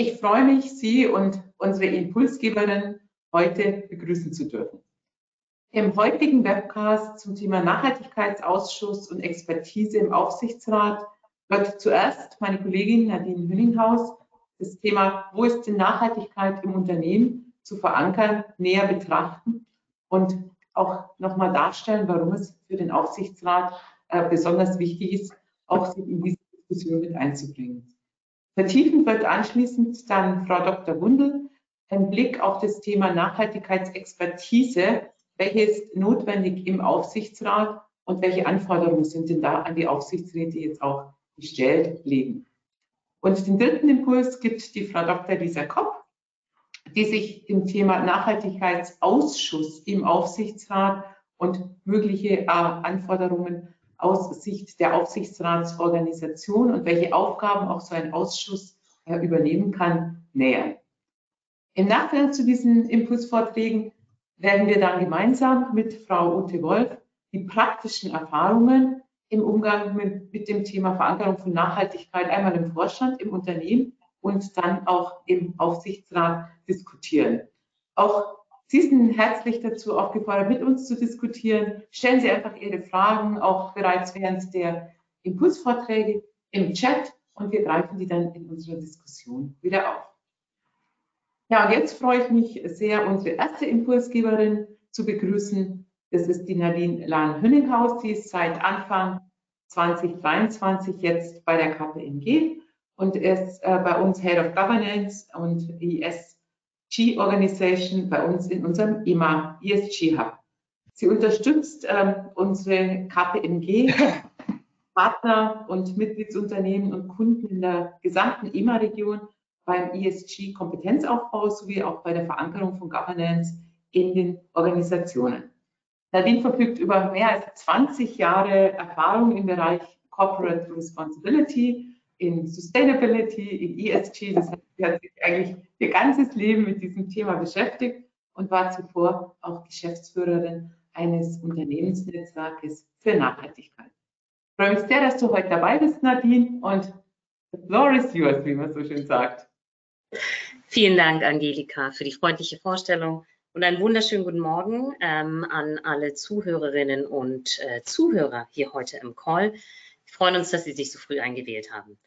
Ich freue mich, Sie und unsere Impulsgeberin heute begrüßen zu dürfen. Im heutigen Webcast zum Thema Nachhaltigkeitsausschuss und Expertise im Aufsichtsrat wird zuerst meine Kollegin Nadine Hünninghaus das Thema, wo ist denn Nachhaltigkeit im Unternehmen zu verankern, näher betrachten und auch nochmal darstellen, warum es für den Aufsichtsrat äh, besonders wichtig ist, auch sich in diese Diskussion mit einzubringen. Vertiefend wird anschließend dann Frau Dr. Wundel ein Blick auf das Thema Nachhaltigkeitsexpertise welche ist notwendig im Aufsichtsrat und welche Anforderungen sind denn da an die Aufsichtsräte jetzt auch gestellt, legen. Und den dritten Impuls gibt die Frau Dr. Lisa Kopp, die sich dem Thema Nachhaltigkeitsausschuss im Aufsichtsrat und mögliche äh, Anforderungen aus Sicht der Aufsichtsratsorganisation und welche Aufgaben auch so ein Ausschuss äh, übernehmen kann, nähern. Im Nachgang zu diesen Impulsvorträgen werden wir dann gemeinsam mit Frau Ute Wolf die praktischen Erfahrungen im Umgang mit, mit, dem Thema Verankerung von Nachhaltigkeit einmal im Vorstand, im Unternehmen und dann auch im Aufsichtsrat diskutieren. Auch Sie sind herzlich dazu aufgefordert, mit uns zu diskutieren. Stellen Sie einfach Ihre Fragen auch bereits während der Impulsvorträge im Chat und wir greifen die dann in unserer Diskussion wieder auf. Ja, und jetzt freue ich mich sehr, unsere erste Impulsgeberin zu begrüßen. Das ist die Nadine Lahn-Hünninghaus. Sie ist seit Anfang 2023 jetzt bei der KPMG und ist äh, bei uns Head of Governance und ESG Organization bei uns in unserem EMA ESG Hub. Sie unterstützt ähm, unsere KPMG Partner und Mitgliedsunternehmen und Kunden in der gesamten EMA-Region beim ESG-Kompetenzaufbau sowie auch bei der Verankerung von Governance in den Organisationen. Nadine verfügt über mehr als 20 Jahre Erfahrung im Bereich Corporate Responsibility, in Sustainability, in ESG. Das heißt, sie hat sich eigentlich ihr ganzes Leben mit diesem Thema beschäftigt und war zuvor auch Geschäftsführerin eines Unternehmensnetzwerkes für Nachhaltigkeit. Ich freue mich sehr, dass du heute dabei bist, Nadine, und the floor is yours, wie man so schön sagt. Vielen Dank, Angelika, für die freundliche Vorstellung und einen wunderschönen guten Morgen ähm, an alle Zuhörerinnen und äh, Zuhörer hier heute im Call. Wir freuen uns, dass Sie sich so früh eingewählt haben.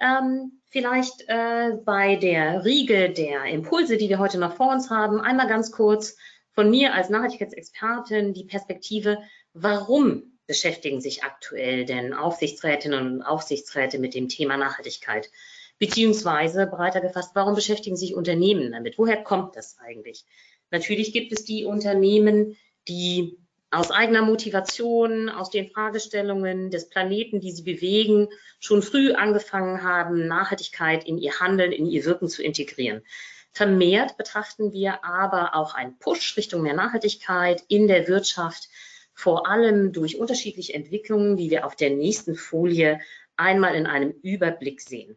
Ähm, vielleicht äh, bei der Riege der Impulse, die wir heute noch vor uns haben, einmal ganz kurz von mir als Nachhaltigkeitsexpertin die Perspektive, warum beschäftigen sich aktuell denn Aufsichtsrätinnen und Aufsichtsräte mit dem Thema Nachhaltigkeit? Beziehungsweise breiter gefasst, warum beschäftigen sich Unternehmen damit? Woher kommt das eigentlich? Natürlich gibt es die Unternehmen, die aus eigener Motivation, aus den Fragestellungen des Planeten, die sie bewegen, schon früh angefangen haben, Nachhaltigkeit in ihr Handeln, in ihr Wirken zu integrieren. Vermehrt betrachten wir aber auch einen Push Richtung mehr Nachhaltigkeit in der Wirtschaft, vor allem durch unterschiedliche Entwicklungen, die wir auf der nächsten Folie einmal in einem Überblick sehen.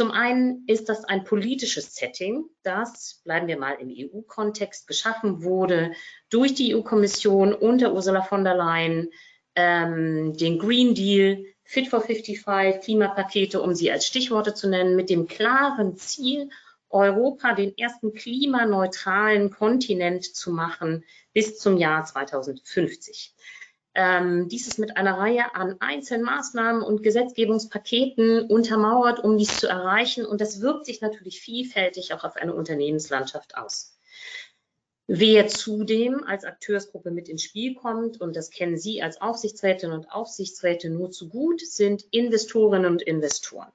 Zum einen ist das ein politisches Setting, das, bleiben wir mal im EU-Kontext, geschaffen wurde durch die EU-Kommission unter Ursula von der Leyen, ähm, den Green Deal, Fit for 55, Klimapakete, um sie als Stichworte zu nennen, mit dem klaren Ziel, Europa den ersten klimaneutralen Kontinent zu machen bis zum Jahr 2050. Ähm, dies ist mit einer Reihe an einzelnen Maßnahmen und Gesetzgebungspaketen untermauert, um dies zu erreichen. Und das wirkt sich natürlich vielfältig auch auf eine Unternehmenslandschaft aus. Wer zudem als Akteursgruppe mit ins Spiel kommt, und das kennen Sie als Aufsichtsrätinnen und Aufsichtsräte nur zu gut, sind Investorinnen und Investoren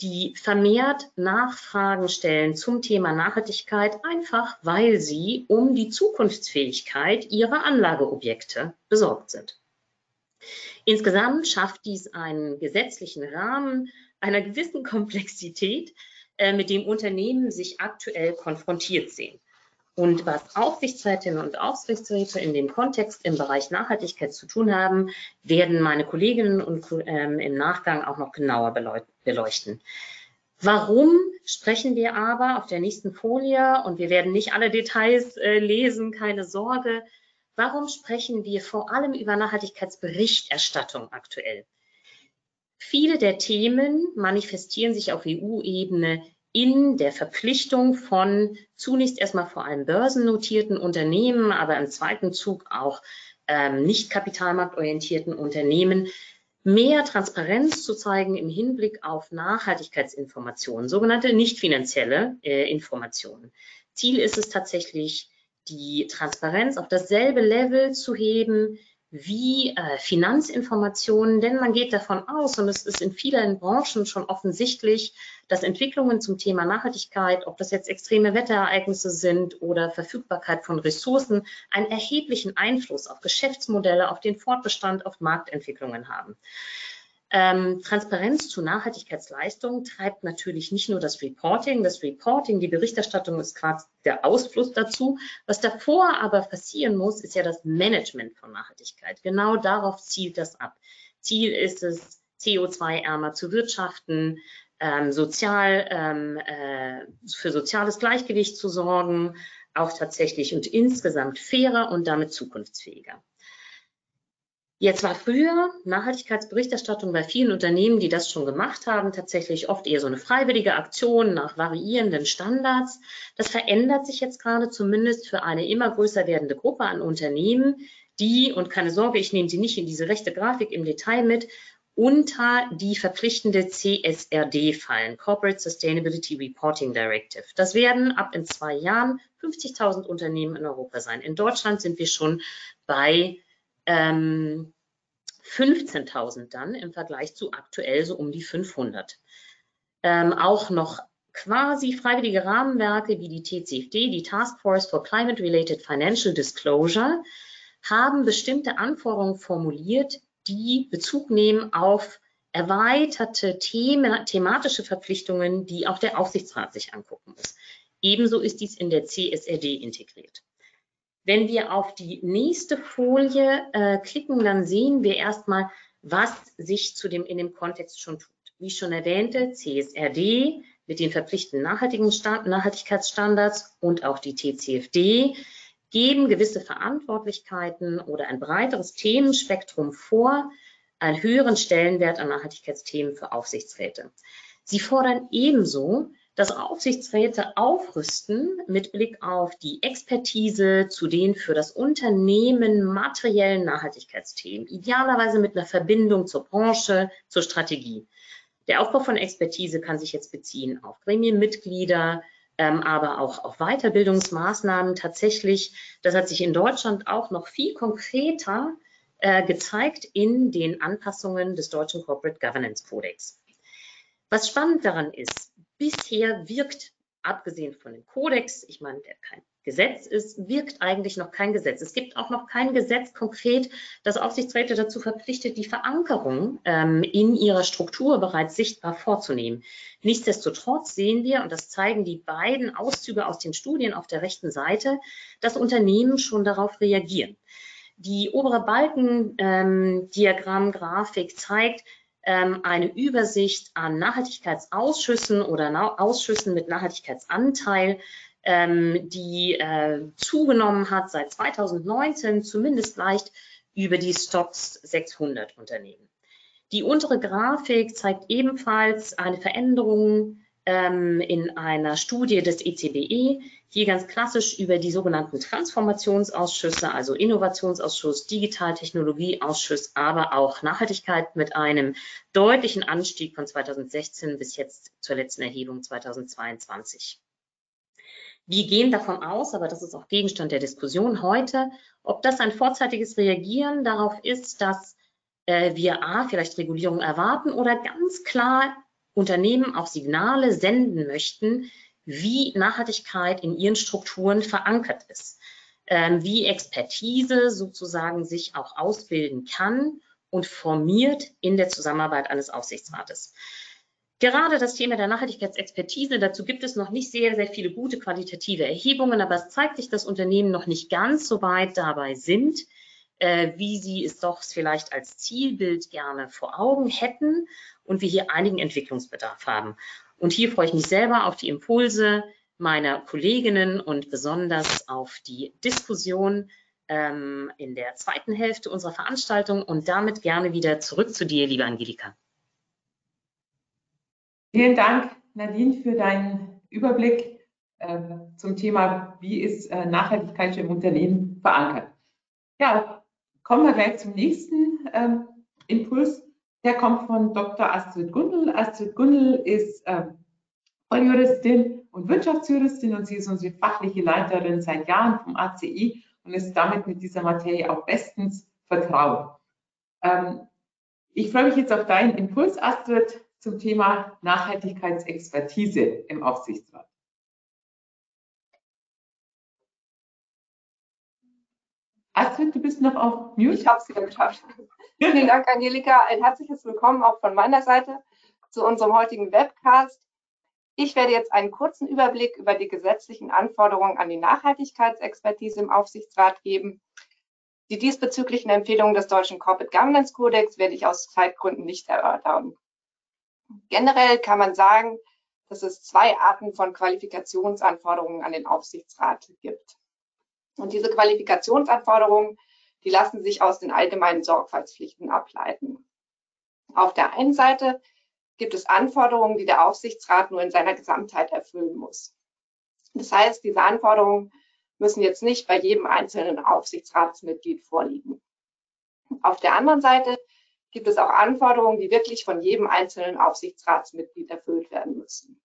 die vermehrt Nachfragen stellen zum Thema Nachhaltigkeit, einfach weil sie um die Zukunftsfähigkeit ihrer Anlageobjekte besorgt sind. Insgesamt schafft dies einen gesetzlichen Rahmen einer gewissen Komplexität, äh, mit dem Unternehmen sich aktuell konfrontiert sehen. Und was Aufsichtsrätinnen und Aufsichtsräte in dem Kontext im Bereich Nachhaltigkeit zu tun haben, werden meine Kolleginnen und ähm, im Nachgang auch noch genauer beleuchten. Warum sprechen wir aber auf der nächsten Folie, und wir werden nicht alle Details äh, lesen, keine Sorge, warum sprechen wir vor allem über Nachhaltigkeitsberichterstattung aktuell? Viele der Themen manifestieren sich auf EU-Ebene in der Verpflichtung von zunächst erstmal vor allem börsennotierten Unternehmen, aber im zweiten Zug auch ähm, nicht kapitalmarktorientierten Unternehmen, mehr Transparenz zu zeigen im Hinblick auf Nachhaltigkeitsinformationen, sogenannte nicht finanzielle äh, Informationen. Ziel ist es tatsächlich, die Transparenz auf dasselbe Level zu heben wie äh, Finanzinformationen, denn man geht davon aus, und es ist in vielen Branchen schon offensichtlich, dass Entwicklungen zum Thema Nachhaltigkeit, ob das jetzt extreme Wetterereignisse sind oder Verfügbarkeit von Ressourcen, einen erheblichen Einfluss auf Geschäftsmodelle, auf den Fortbestand, auf Marktentwicklungen haben. Ähm, Transparenz zu Nachhaltigkeitsleistungen treibt natürlich nicht nur das Reporting. Das Reporting, die Berichterstattung ist quasi der Ausfluss dazu. Was davor aber passieren muss, ist ja das Management von Nachhaltigkeit. Genau darauf zielt das ab. Ziel ist es, CO2-ärmer zu wirtschaften, ähm, sozial, ähm, äh, für soziales Gleichgewicht zu sorgen, auch tatsächlich und insgesamt fairer und damit zukunftsfähiger. Jetzt war früher Nachhaltigkeitsberichterstattung bei vielen Unternehmen, die das schon gemacht haben, tatsächlich oft eher so eine freiwillige Aktion nach variierenden Standards. Das verändert sich jetzt gerade zumindest für eine immer größer werdende Gruppe an Unternehmen, die, und keine Sorge, ich nehme sie nicht in diese rechte Grafik im Detail mit, unter die verpflichtende CSRD fallen, Corporate Sustainability Reporting Directive. Das werden ab in zwei Jahren 50.000 Unternehmen in Europa sein. In Deutschland sind wir schon bei ähm, 15.000 dann im Vergleich zu aktuell so um die 500. Ähm, auch noch quasi freiwillige Rahmenwerke wie die TCFD, die Task Force for Climate Related Financial Disclosure, haben bestimmte Anforderungen formuliert, die Bezug nehmen auf erweiterte Thema, thematische Verpflichtungen, die auch der Aufsichtsrat sich angucken muss. Ebenso ist dies in der CSRD integriert. Wenn wir auf die nächste Folie äh, klicken, dann sehen wir erstmal, was sich zu dem, in dem Kontext schon tut. Wie ich schon erwähnte, CSRD mit den verpflichtenden Nachhaltigkeitsstandards und auch die TCFD geben gewisse Verantwortlichkeiten oder ein breiteres Themenspektrum vor, einen höheren Stellenwert an Nachhaltigkeitsthemen für Aufsichtsräte. Sie fordern ebenso dass Aufsichtsräte aufrüsten mit Blick auf die Expertise zu den für das Unternehmen materiellen Nachhaltigkeitsthemen, idealerweise mit einer Verbindung zur Branche, zur Strategie. Der Aufbau von Expertise kann sich jetzt beziehen auf Gremienmitglieder, ähm, aber auch auf Weiterbildungsmaßnahmen. Tatsächlich, das hat sich in Deutschland auch noch viel konkreter äh, gezeigt in den Anpassungen des deutschen Corporate Governance Codex. Was spannend daran ist, bisher wirkt, abgesehen von dem Kodex, ich meine, der kein Gesetz ist, wirkt eigentlich noch kein Gesetz. Es gibt auch noch kein Gesetz konkret, das Aufsichtsräte dazu verpflichtet, die Verankerung ähm, in ihrer Struktur bereits sichtbar vorzunehmen. Nichtsdestotrotz sehen wir, und das zeigen die beiden Auszüge aus den Studien auf der rechten Seite, dass Unternehmen schon darauf reagieren. Die obere Balkendiagrammgrafik ähm, zeigt, eine Übersicht an Nachhaltigkeitsausschüssen oder Ausschüssen mit Nachhaltigkeitsanteil, ähm, die äh, zugenommen hat seit 2019, zumindest leicht über die Stocks 600 Unternehmen. Die untere Grafik zeigt ebenfalls eine Veränderung ähm, in einer Studie des ECBE, hier ganz klassisch über die sogenannten Transformationsausschüsse, also Innovationsausschuss, Digitaltechnologieausschuss, aber auch Nachhaltigkeit mit einem deutlichen Anstieg von 2016 bis jetzt zur letzten Erhebung 2022. Wir gehen davon aus, aber das ist auch Gegenstand der Diskussion heute, ob das ein vorzeitiges Reagieren darauf ist, dass äh, wir A, vielleicht Regulierung erwarten oder ganz klar Unternehmen auch Signale senden möchten, wie Nachhaltigkeit in ihren Strukturen verankert ist, ähm, wie Expertise sozusagen sich auch ausbilden kann und formiert in der Zusammenarbeit eines Aufsichtsrates. Gerade das Thema der Nachhaltigkeitsexpertise, dazu gibt es noch nicht sehr, sehr viele gute qualitative Erhebungen, aber es zeigt sich, dass Unternehmen noch nicht ganz so weit dabei sind, äh, wie sie es doch vielleicht als Zielbild gerne vor Augen hätten und wir hier einigen Entwicklungsbedarf haben. Und hier freue ich mich selber auf die Impulse meiner Kolleginnen und besonders auf die Diskussion ähm, in der zweiten Hälfte unserer Veranstaltung und damit gerne wieder zurück zu dir, liebe Angelika. Vielen Dank, Nadine, für deinen Überblick äh, zum Thema, wie ist äh, Nachhaltigkeit im Unternehmen verankert. Ja, kommen wir gleich zum nächsten ähm, Impuls. Der kommt von Dr. Astrid Gundel. Astrid Gundel ist äh, Volljuristin und Wirtschaftsjuristin und sie ist unsere fachliche Leiterin seit Jahren vom ACI und ist damit mit dieser Materie auch bestens vertraut. Ähm, ich freue mich jetzt auf deinen Impuls, Astrid, zum Thema Nachhaltigkeitsexpertise im Aufsichtsrat. Astrid, du bist noch auf Mute. Ich habe es wieder geschafft. Vielen Dank, Angelika. Ein herzliches Willkommen auch von meiner Seite zu unserem heutigen Webcast. Ich werde jetzt einen kurzen Überblick über die gesetzlichen Anforderungen an die Nachhaltigkeitsexpertise im Aufsichtsrat geben. Die diesbezüglichen Empfehlungen des deutschen Corporate Governance Codex werde ich aus Zeitgründen nicht erörtern. Generell kann man sagen, dass es zwei Arten von Qualifikationsanforderungen an den Aufsichtsrat gibt. Und diese Qualifikationsanforderungen, die lassen sich aus den allgemeinen Sorgfaltspflichten ableiten. Auf der einen Seite gibt es Anforderungen, die der Aufsichtsrat nur in seiner Gesamtheit erfüllen muss. Das heißt, diese Anforderungen müssen jetzt nicht bei jedem einzelnen Aufsichtsratsmitglied vorliegen. Auf der anderen Seite gibt es auch Anforderungen, die wirklich von jedem einzelnen Aufsichtsratsmitglied erfüllt werden müssen.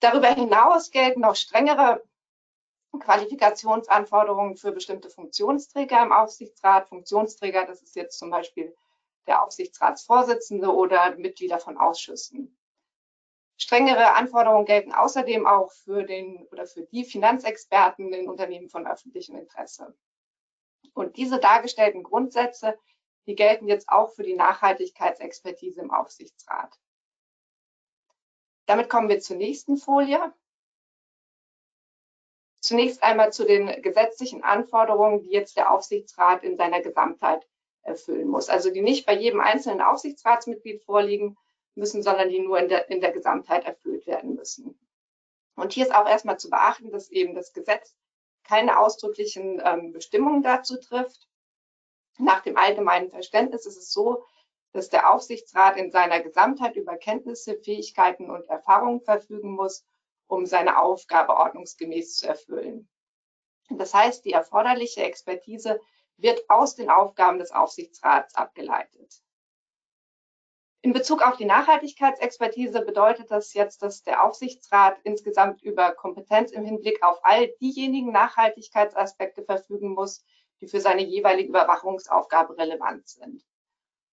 Darüber hinaus gelten noch strengere Qualifikationsanforderungen für bestimmte Funktionsträger im Aufsichtsrat. Funktionsträger, das ist jetzt zum Beispiel der Aufsichtsratsvorsitzende oder Mitglieder von Ausschüssen. Strengere Anforderungen gelten außerdem auch für den oder für die Finanzexperten in Unternehmen von öffentlichem Interesse. Und diese dargestellten Grundsätze, die gelten jetzt auch für die Nachhaltigkeitsexpertise im Aufsichtsrat. Damit kommen wir zur nächsten Folie. Zunächst einmal zu den gesetzlichen Anforderungen, die jetzt der Aufsichtsrat in seiner Gesamtheit erfüllen muss. Also die nicht bei jedem einzelnen Aufsichtsratsmitglied vorliegen müssen, sondern die nur in der, in der Gesamtheit erfüllt werden müssen. Und hier ist auch erstmal zu beachten, dass eben das Gesetz keine ausdrücklichen ähm, Bestimmungen dazu trifft. Nach dem allgemeinen Verständnis ist es so, dass der Aufsichtsrat in seiner Gesamtheit über Kenntnisse, Fähigkeiten und Erfahrungen verfügen muss, um seine Aufgabe ordnungsgemäß zu erfüllen. Das heißt, die erforderliche Expertise wird aus den Aufgaben des Aufsichtsrats abgeleitet. In Bezug auf die Nachhaltigkeitsexpertise bedeutet das jetzt, dass der Aufsichtsrat insgesamt über Kompetenz im Hinblick auf all diejenigen Nachhaltigkeitsaspekte verfügen muss, die für seine jeweilige Überwachungsaufgabe relevant sind.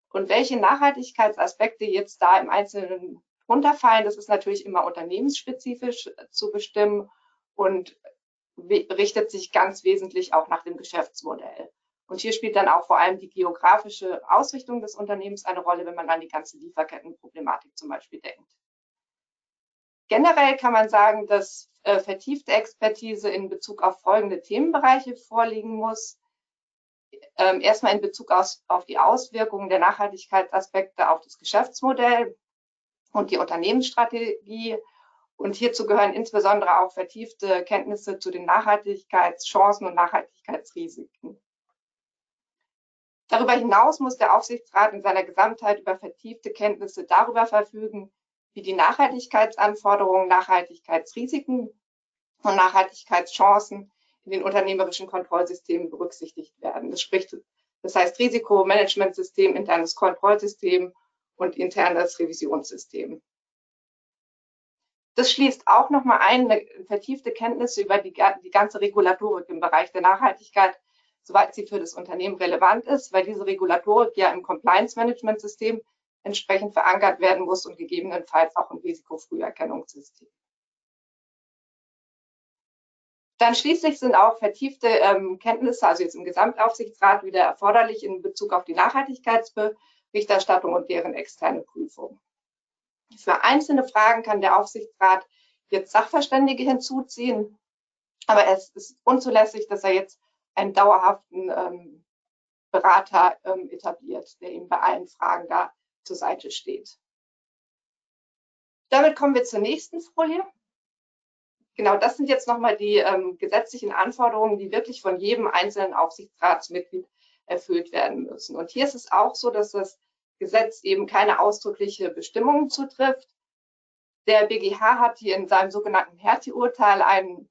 Und welche Nachhaltigkeitsaspekte jetzt da im Einzelnen runterfallen, das ist natürlich immer unternehmensspezifisch zu bestimmen und richtet sich ganz wesentlich auch nach dem Geschäftsmodell. Und hier spielt dann auch vor allem die geografische Ausrichtung des Unternehmens eine Rolle, wenn man an die ganze Lieferkettenproblematik zum Beispiel denkt. Generell kann man sagen, dass äh, vertiefte Expertise in Bezug auf folgende Themenbereiche vorliegen muss. Ähm, erstmal in Bezug aus, auf die Auswirkungen der Nachhaltigkeitsaspekte auf das Geschäftsmodell und die Unternehmensstrategie. Und hierzu gehören insbesondere auch vertiefte Kenntnisse zu den Nachhaltigkeitschancen und Nachhaltigkeitsrisiken. Darüber hinaus muss der Aufsichtsrat in seiner Gesamtheit über vertiefte Kenntnisse darüber verfügen, wie die Nachhaltigkeitsanforderungen, Nachhaltigkeitsrisiken und Nachhaltigkeitschancen in den unternehmerischen Kontrollsystemen berücksichtigt werden. Das spricht, das heißt Risikomanagementsystem, internes Kontrollsystem und internes Revisionssystem. Das schließt auch nochmal ein, eine vertiefte Kenntnisse über die, die ganze Regulatorik im Bereich der Nachhaltigkeit soweit sie für das Unternehmen relevant ist, weil diese Regulatorik ja im Compliance-Management-System entsprechend verankert werden muss und gegebenenfalls auch im Risikofrüherkennungssystem. Dann schließlich sind auch vertiefte ähm, Kenntnisse, also jetzt im Gesamtaufsichtsrat, wieder erforderlich in Bezug auf die Nachhaltigkeitsberichterstattung und deren externe Prüfung. Für einzelne Fragen kann der Aufsichtsrat jetzt Sachverständige hinzuziehen, aber es ist unzulässig, dass er jetzt einen dauerhaften ähm, Berater ähm, etabliert, der ihm bei allen Fragen da zur Seite steht. Damit kommen wir zur nächsten Folie. Genau, das sind jetzt nochmal die ähm, gesetzlichen Anforderungen, die wirklich von jedem einzelnen Aufsichtsratsmitglied erfüllt werden müssen. Und hier ist es auch so, dass das Gesetz eben keine ausdrückliche Bestimmung zutrifft. Der BGH hat hier in seinem sogenannten Hertie-Urteil einen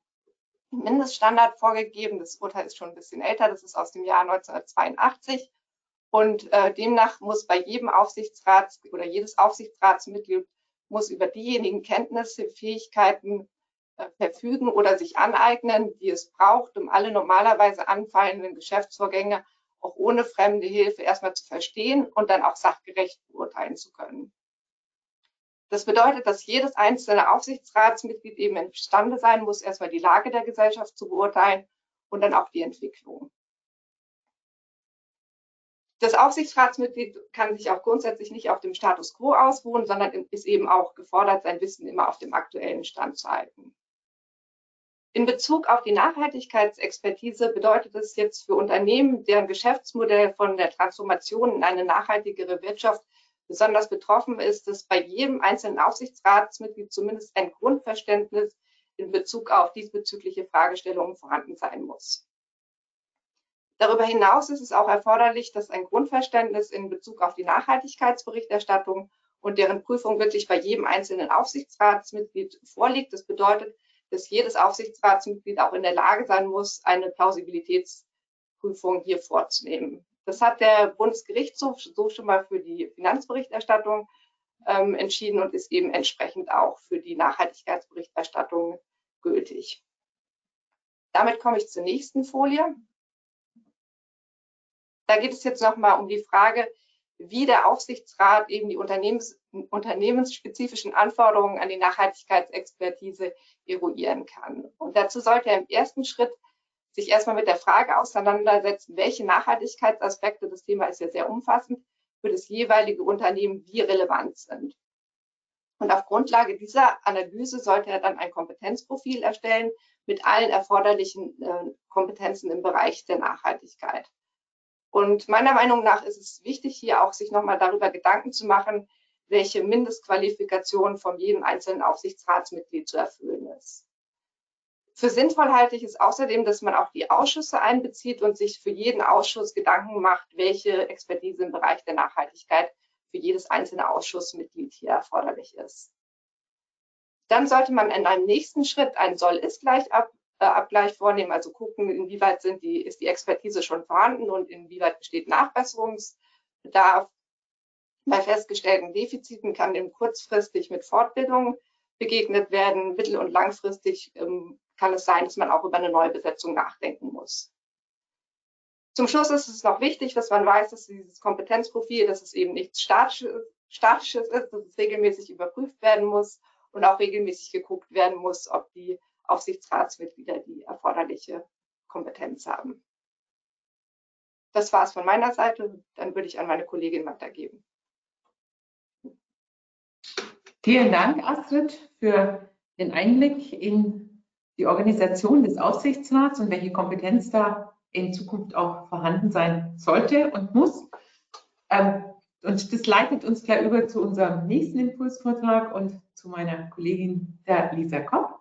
Mindeststandard vorgegeben. Das Urteil ist schon ein bisschen älter, das ist aus dem Jahr 1982. Und äh, demnach muss bei jedem Aufsichtsrat oder jedes Aufsichtsratsmitglied muss über diejenigen Kenntnisse, Fähigkeiten äh, verfügen oder sich aneignen, die es braucht, um alle normalerweise anfallenden Geschäftsvorgänge auch ohne fremde Hilfe erstmal zu verstehen und dann auch sachgerecht beurteilen zu können. Das bedeutet, dass jedes einzelne Aufsichtsratsmitglied eben imstande sein muss, erstmal die Lage der Gesellschaft zu beurteilen und dann auch die Entwicklung. Das Aufsichtsratsmitglied kann sich auch grundsätzlich nicht auf dem Status quo ausruhen, sondern ist eben auch gefordert, sein Wissen immer auf dem aktuellen Stand zu halten. In Bezug auf die Nachhaltigkeitsexpertise bedeutet es jetzt für Unternehmen, deren Geschäftsmodell von der Transformation in eine nachhaltigere Wirtschaft besonders betroffen ist, dass bei jedem einzelnen Aufsichtsratsmitglied zumindest ein Grundverständnis in Bezug auf diesbezügliche Fragestellungen vorhanden sein muss. Darüber hinaus ist es auch erforderlich, dass ein Grundverständnis in Bezug auf die Nachhaltigkeitsberichterstattung und deren Prüfung wirklich bei jedem einzelnen Aufsichtsratsmitglied vorliegt. Das bedeutet, dass jedes Aufsichtsratsmitglied auch in der Lage sein muss, eine Plausibilitätsprüfung hier vorzunehmen. Das hat der Bundesgerichtshof so schon mal für die Finanzberichterstattung ähm, entschieden und ist eben entsprechend auch für die Nachhaltigkeitsberichterstattung gültig. Damit komme ich zur nächsten Folie. Da geht es jetzt nochmal um die Frage, wie der Aufsichtsrat eben die Unternehmens, unternehmensspezifischen Anforderungen an die Nachhaltigkeitsexpertise eruieren kann. Und dazu sollte er im ersten Schritt sich erstmal mit der Frage auseinandersetzen, welche Nachhaltigkeitsaspekte, das Thema ist ja sehr umfassend, für das jeweilige Unternehmen wie relevant sind. Und auf Grundlage dieser Analyse sollte er dann ein Kompetenzprofil erstellen mit allen erforderlichen äh, Kompetenzen im Bereich der Nachhaltigkeit. Und meiner Meinung nach ist es wichtig, hier auch sich nochmal darüber Gedanken zu machen, welche Mindestqualifikation von jedem einzelnen Aufsichtsratsmitglied zu erfüllen ist. Für sinnvoll halte ich es außerdem, dass man auch die Ausschüsse einbezieht und sich für jeden Ausschuss Gedanken macht, welche Expertise im Bereich der Nachhaltigkeit für jedes einzelne Ausschussmitglied hier erforderlich ist. Dann sollte man in einem nächsten Schritt einen Soll-Ist-Abgleich vornehmen, also gucken, inwieweit sind die, ist die Expertise schon vorhanden und inwieweit besteht Nachbesserungsbedarf. Bei festgestellten Defiziten kann dem kurzfristig mit Fortbildung begegnet werden, mittel- und langfristig ähm, kann es sein, dass man auch über eine neue Besetzung nachdenken muss. Zum Schluss ist es noch wichtig, dass man weiß, dass dieses Kompetenzprofil, dass es eben nichts Statisches, ist, dass es regelmäßig überprüft werden muss und auch regelmäßig geguckt werden muss, ob die Aufsichtsratsmitglieder die erforderliche Kompetenz haben. Das war es von meiner Seite. Dann würde ich an meine Kollegin weitergeben. Vielen Dank, Astrid, für den Einblick in die Organisation des Aufsichtsrats und welche Kompetenz da in Zukunft auch vorhanden sein sollte und muss. Ähm, und das leitet uns gleich über zu unserem nächsten Impulsvortrag und zu meiner Kollegin, der Lisa Kopp.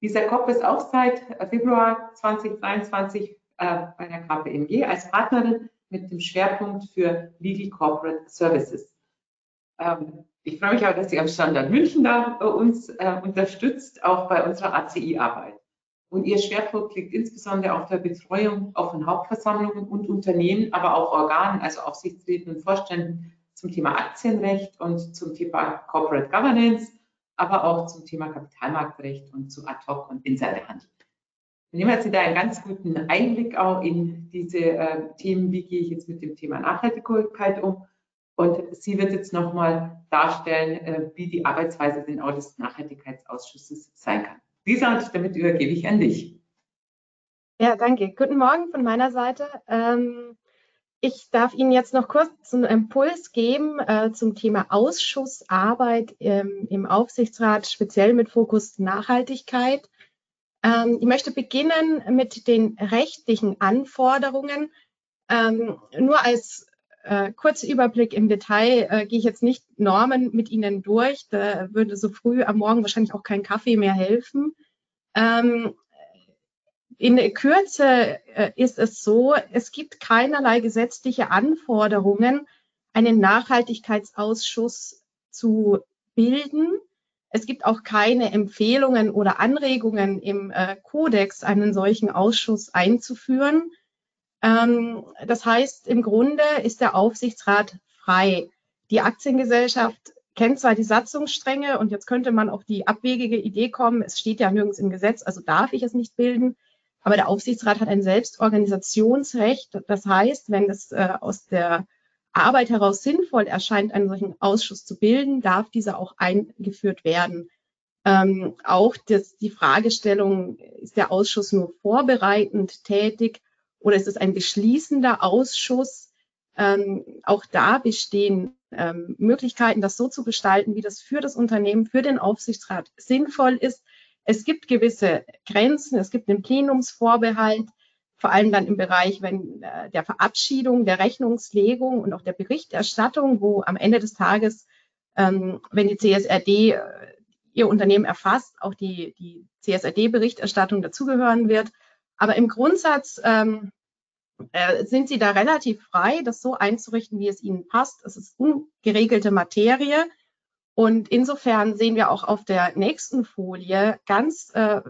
Lisa Kopp ist auch seit Februar 2023 äh, bei der KPMG als Partnerin mit dem Schwerpunkt für Legal Corporate Services. Ähm, ich freue mich aber, dass sie am Standort München da uns äh, unterstützt, auch bei unserer ACI-Arbeit. Und ihr Schwerpunkt liegt insbesondere auf der Betreuung auch von Hauptversammlungen und Unternehmen, aber auch Organen, also Aufsichtsräten und Vorständen zum Thema Aktienrecht und zum Thema Corporate Governance, aber auch zum Thema Kapitalmarktrecht und zu Ad-Hoc und Insiderhandel. Wir nehmen jetzt da einen ganz guten Einblick auch in diese äh, Themen, wie gehe ich jetzt mit dem Thema Nachhaltigkeit um und sie wird jetzt nochmal darstellen, äh, wie die Arbeitsweise des Nachhaltigkeitsausschusses sein kann. Lisa, und damit übergebe ich an dich. Ja, danke. Guten Morgen von meiner Seite. Ähm, ich darf Ihnen jetzt noch kurz einen Impuls geben äh, zum Thema Ausschussarbeit ähm, im Aufsichtsrat, speziell mit Fokus Nachhaltigkeit. Ähm, ich möchte beginnen mit den rechtlichen Anforderungen. Nur als äh, Überblick im Detail äh, gehe ich jetzt nicht Normen mit Ihnen durch. Da würde so früh am Morgen wahrscheinlich auch kein Kaffee mehr helfen. Ähm, in Kürze äh, ist es so, es gibt keinerlei gesetzliche Anforderungen, einen Nachhaltigkeitsausschuss zu bilden. Es gibt auch keine Empfehlungen oder Anregungen im äh, Kodex, einen solchen Ausschuss einzuführen. Ähm, das heißt, im Grunde ist der Aufsichtsrat frei. Die Aktiengesellschaft kennt zwar die Satzungsstränge und jetzt könnte man auf die abwegige Idee kommen, es steht ja nirgends im Gesetz, also darf ich es nicht bilden. Aber der Aufsichtsrat hat ein Selbstorganisationsrecht. Das heißt, wenn es äh, aus der Arbeit heraus sinnvoll erscheint, einen solchen Ausschuss zu bilden, darf dieser auch eingeführt werden. Ähm, auch das, die Fragestellung, ist der Ausschuss nur vorbereitend tätig oder ist es ein beschließender Ausschuss? Ähm, auch da bestehen ähm, Möglichkeiten, das so zu gestalten, wie das für das Unternehmen, für den Aufsichtsrat sinnvoll ist. Es gibt gewisse Grenzen, es gibt einen Plenumsvorbehalt, vor allem dann im Bereich wenn, äh, der Verabschiedung, der Rechnungslegung und auch der Berichterstattung, wo am Ende des Tages, ähm, wenn die CSRD äh, ihr Unternehmen erfasst, auch die, die CSRD-Berichterstattung dazugehören wird. Aber im Grundsatz ähm, äh, sind Sie da relativ frei, das so einzurichten, wie es Ihnen passt. Es ist ungeregelte Materie. Und insofern sehen wir auch auf der nächsten Folie ganz äh,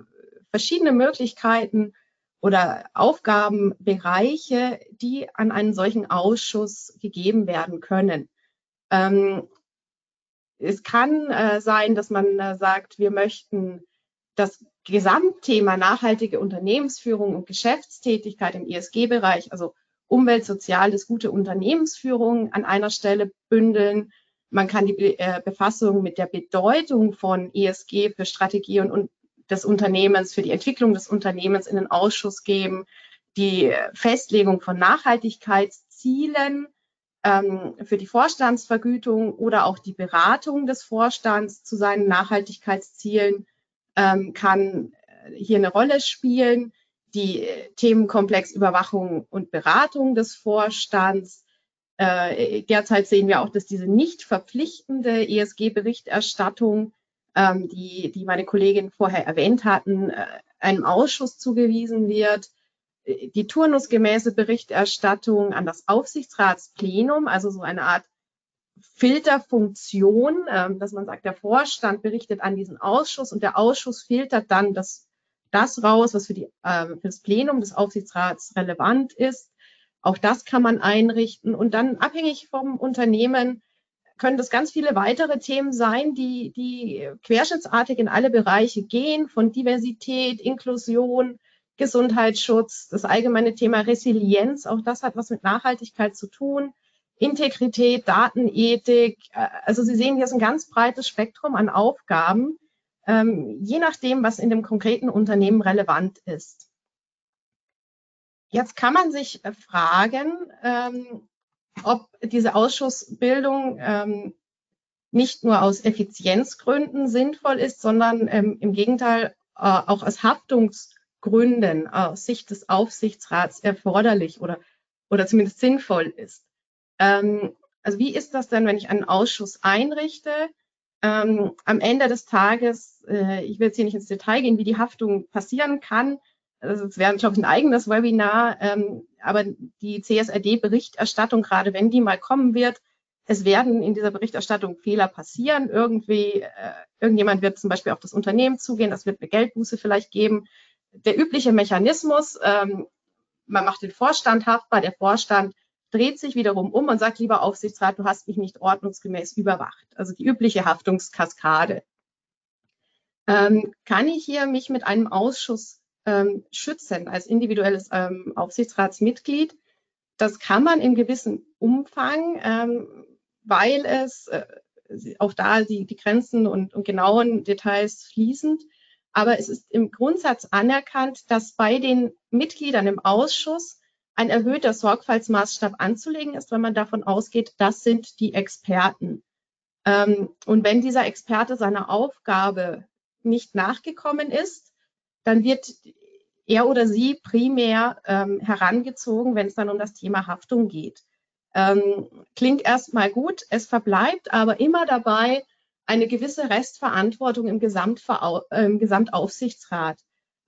verschiedene Möglichkeiten oder Aufgabenbereiche, die an einen solchen Ausschuss gegeben werden können. Ähm, es kann äh, sein, dass man äh, sagt, wir möchten das Gesamtthema nachhaltige Unternehmensführung und Geschäftstätigkeit im ESG-Bereich, also Umwelt, Soziales, gute Unternehmensführung an einer Stelle bündeln. Man kann die äh, Befassung mit der Bedeutung von ESG für Strategie und, des Unternehmens, für die Entwicklung des Unternehmens in den Ausschuss geben, die Festlegung von Nachhaltigkeitszielen ähm, für die Vorstandsvergütung oder auch die Beratung des Vorstands zu seinen Nachhaltigkeitszielen ähm, kann hier eine Rolle spielen. Die Themenkomplex Überwachung und Beratung des Vorstands, äh, derzeit sehen wir auch, dass diese nicht verpflichtende ESG-Berichterstattung, ähm, die, die meine Kollegin vorher erwähnt hatten, äh, einem Ausschuss zugewiesen wird. Die turnusgemäße Berichterstattung an das Aufsichtsratsplenum, also so eine Art Filterfunktion, äh, dass man sagt, der Vorstand berichtet an diesen Ausschuss und der Ausschuss filtert dann das, das raus, was für, die, äh, für das Plenum des Aufsichtsrats relevant ist. Auch das kann man einrichten. Und dann abhängig vom Unternehmen können das ganz viele weitere Themen sein, die, die querschnittsartig in alle Bereiche gehen, von Diversität, Inklusion, Gesundheitsschutz, das allgemeine Thema Resilienz. Auch das hat was mit Nachhaltigkeit zu tun. Integrität, Datenethik. Äh, also Sie sehen hier ist ein ganz breites Spektrum an Aufgaben, ähm, je nachdem, was in dem konkreten Unternehmen relevant ist. Jetzt kann man sich äh, fragen, ähm, ob diese Ausschussbildung ähm, nicht nur aus Effizienzgründen sinnvoll ist, sondern ähm, im Gegenteil äh, auch aus Haftungsgründen aus Sicht des Aufsichtsrats erforderlich oder, oder zumindest sinnvoll ist. Ähm, also wie ist das denn, wenn ich einen Ausschuss einrichte? Ähm, am Ende des Tages, äh, ich will jetzt hier nicht ins Detail gehen, wie die Haftung passieren kann, also es wäre, glaube ich, ein eigenes Webinar, ähm, aber die CSRD-Berichterstattung, gerade wenn die mal kommen wird, es werden in dieser Berichterstattung Fehler passieren. Irgendwie, äh, irgendjemand wird zum Beispiel auf das Unternehmen zugehen, das wird eine Geldbuße vielleicht geben. Der übliche Mechanismus, ähm, man macht den Vorstand haftbar, der Vorstand dreht sich wiederum um und sagt, lieber Aufsichtsrat, du hast mich nicht ordnungsgemäß überwacht. Also die übliche Haftungskaskade. Ähm, kann ich hier mich mit einem Ausschuss ähm, schützen als individuelles ähm, Aufsichtsratsmitglied. Das kann man in gewissem Umfang, ähm, weil es äh, auch da die, die Grenzen und, und genauen Details fließend. Aber es ist im Grundsatz anerkannt, dass bei den Mitgliedern im Ausschuss ein erhöhter Sorgfaltsmaßstab anzulegen ist, wenn man davon ausgeht, das sind die Experten. Ähm, und wenn dieser Experte seiner Aufgabe nicht nachgekommen ist, dann wird er oder sie primär ähm, herangezogen, wenn es dann um das Thema Haftung geht. Ähm, klingt erstmal gut, es verbleibt aber immer dabei eine gewisse Restverantwortung im, äh, im Gesamtaufsichtsrat.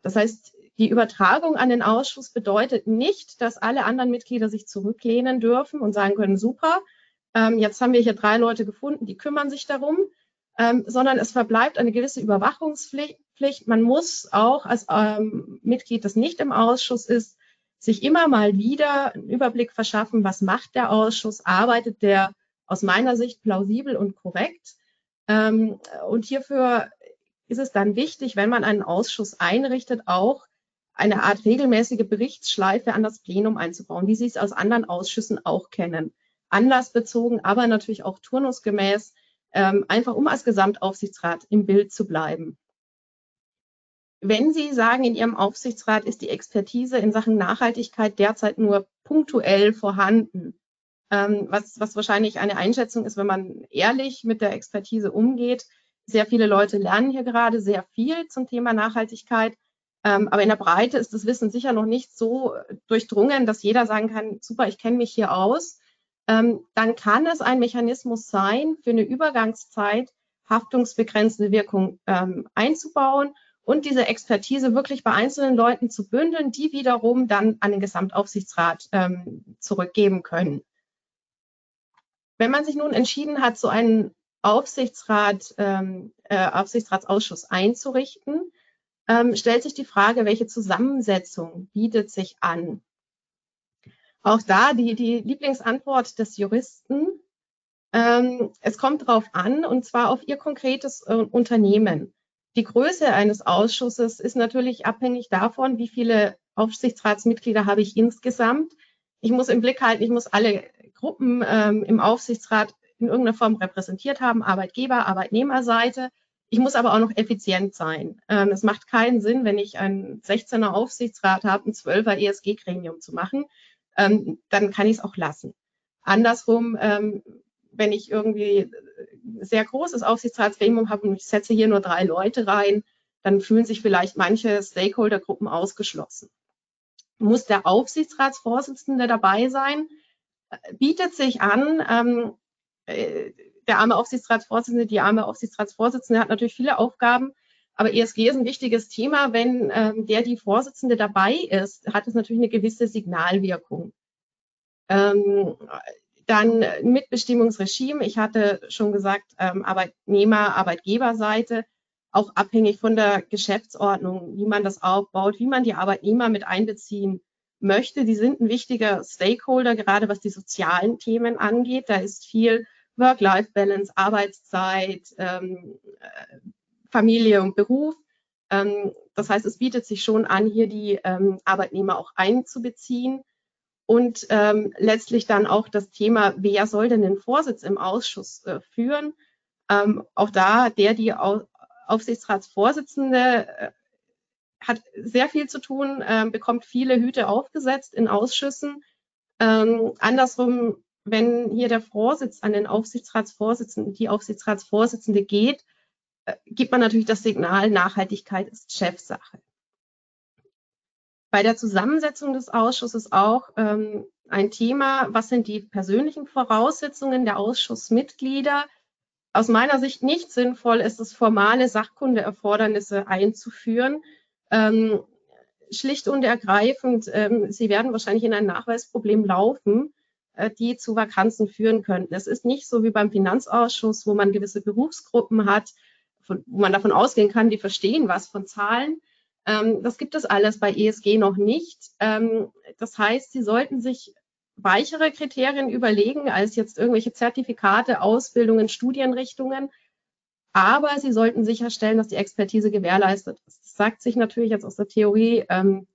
Das heißt, die Übertragung an den Ausschuss bedeutet nicht, dass alle anderen Mitglieder sich zurücklehnen dürfen und sagen können, super, ähm, jetzt haben wir hier drei Leute gefunden, die kümmern sich darum, ähm, sondern es verbleibt eine gewisse Überwachungspflicht. Man muss auch als ähm, Mitglied, das nicht im Ausschuss ist, sich immer mal wieder einen Überblick verschaffen, was macht der Ausschuss, arbeitet der aus meiner Sicht plausibel und korrekt. Ähm, und hierfür ist es dann wichtig, wenn man einen Ausschuss einrichtet, auch eine Art regelmäßige Berichtsschleife an das Plenum einzubauen, wie Sie es aus anderen Ausschüssen auch kennen. Anlassbezogen, aber natürlich auch turnusgemäß, ähm, einfach um als Gesamtaufsichtsrat im Bild zu bleiben. Wenn Sie sagen, in Ihrem Aufsichtsrat ist die Expertise in Sachen Nachhaltigkeit derzeit nur punktuell vorhanden, ähm, was, was wahrscheinlich eine Einschätzung ist, wenn man ehrlich mit der Expertise umgeht. Sehr viele Leute lernen hier gerade sehr viel zum Thema Nachhaltigkeit. Ähm, aber in der Breite ist das Wissen sicher noch nicht so durchdrungen, dass jeder sagen kann, super, ich kenne mich hier aus. Ähm, dann kann es ein Mechanismus sein, für eine Übergangszeit haftungsbegrenzende Wirkung ähm, einzubauen und diese Expertise wirklich bei einzelnen Leuten zu bündeln, die wiederum dann an den Gesamtaufsichtsrat ähm, zurückgeben können. Wenn man sich nun entschieden hat, so einen Aufsichtsrat, ähm, äh, Aufsichtsratsausschuss einzurichten, ähm, stellt sich die Frage, welche Zusammensetzung bietet sich an? Auch da die, die Lieblingsantwort des Juristen. Ähm, es kommt darauf an, und zwar auf Ihr konkretes äh, Unternehmen. Die Größe eines Ausschusses ist natürlich abhängig davon, wie viele Aufsichtsratsmitglieder habe ich insgesamt. Ich muss im Blick halten, ich muss alle Gruppen ähm, im Aufsichtsrat in irgendeiner Form repräsentiert haben, Arbeitgeber, Arbeitnehmerseite. Ich muss aber auch noch effizient sein. Ähm, es macht keinen Sinn, wenn ich einen 16er Aufsichtsrat habe, ein 12er ESG-Gremium zu machen. Ähm, dann kann ich es auch lassen. Andersrum, ähm, wenn ich irgendwie sehr großes Aufsichtsratsgremium habe und ich setze hier nur drei Leute rein, dann fühlen sich vielleicht manche Stakeholdergruppen ausgeschlossen. Muss der Aufsichtsratsvorsitzende dabei sein? Bietet sich an, ähm, äh, der arme Aufsichtsratsvorsitzende, die arme Aufsichtsratsvorsitzende hat natürlich viele Aufgaben, aber ESG ist ein wichtiges Thema. Wenn ähm, der die Vorsitzende dabei ist, hat es natürlich eine gewisse Signalwirkung. Ähm, dann Mitbestimmungsregime. Ich hatte schon gesagt, ähm, Arbeitnehmer, Arbeitgeberseite, auch abhängig von der Geschäftsordnung, wie man das aufbaut, wie man die Arbeitnehmer mit einbeziehen möchte. Die sind ein wichtiger Stakeholder, gerade was die sozialen Themen angeht. Da ist viel Work-Life-Balance, Arbeitszeit, ähm, äh, Familie und Beruf. Ähm, das heißt, es bietet sich schon an, hier die ähm, Arbeitnehmer auch einzubeziehen. Und ähm, letztlich dann auch das Thema, wer soll denn den Vorsitz im Ausschuss äh, führen? Ähm, auch da, der die Au Aufsichtsratsvorsitzende äh, hat sehr viel zu tun, äh, bekommt viele Hüte aufgesetzt in Ausschüssen. Ähm, andersrum wenn hier der Vorsitz an den Aufsichtsratsvorsitzenden, die Aufsichtsratsvorsitzende geht, äh, gibt man natürlich das Signal, Nachhaltigkeit ist Chefsache. Bei der Zusammensetzung des Ausschusses auch ähm, ein Thema, was sind die persönlichen Voraussetzungen der Ausschussmitglieder? Aus meiner Sicht nicht sinnvoll ist es, formale Sachkundeerfordernisse einzuführen. Ähm, schlicht und ergreifend, ähm, Sie werden wahrscheinlich in ein Nachweisproblem laufen, die zu Vakanzen führen könnten. Es ist nicht so wie beim Finanzausschuss, wo man gewisse Berufsgruppen hat, von, wo man davon ausgehen kann, die verstehen was von Zahlen. Ähm, das gibt es alles bei ESG noch nicht. Ähm, das heißt, Sie sollten sich weichere Kriterien überlegen als jetzt irgendwelche Zertifikate, Ausbildungen, Studienrichtungen. Aber Sie sollten sicherstellen, dass die Expertise gewährleistet ist. Das sagt sich natürlich jetzt aus der Theorie ähm,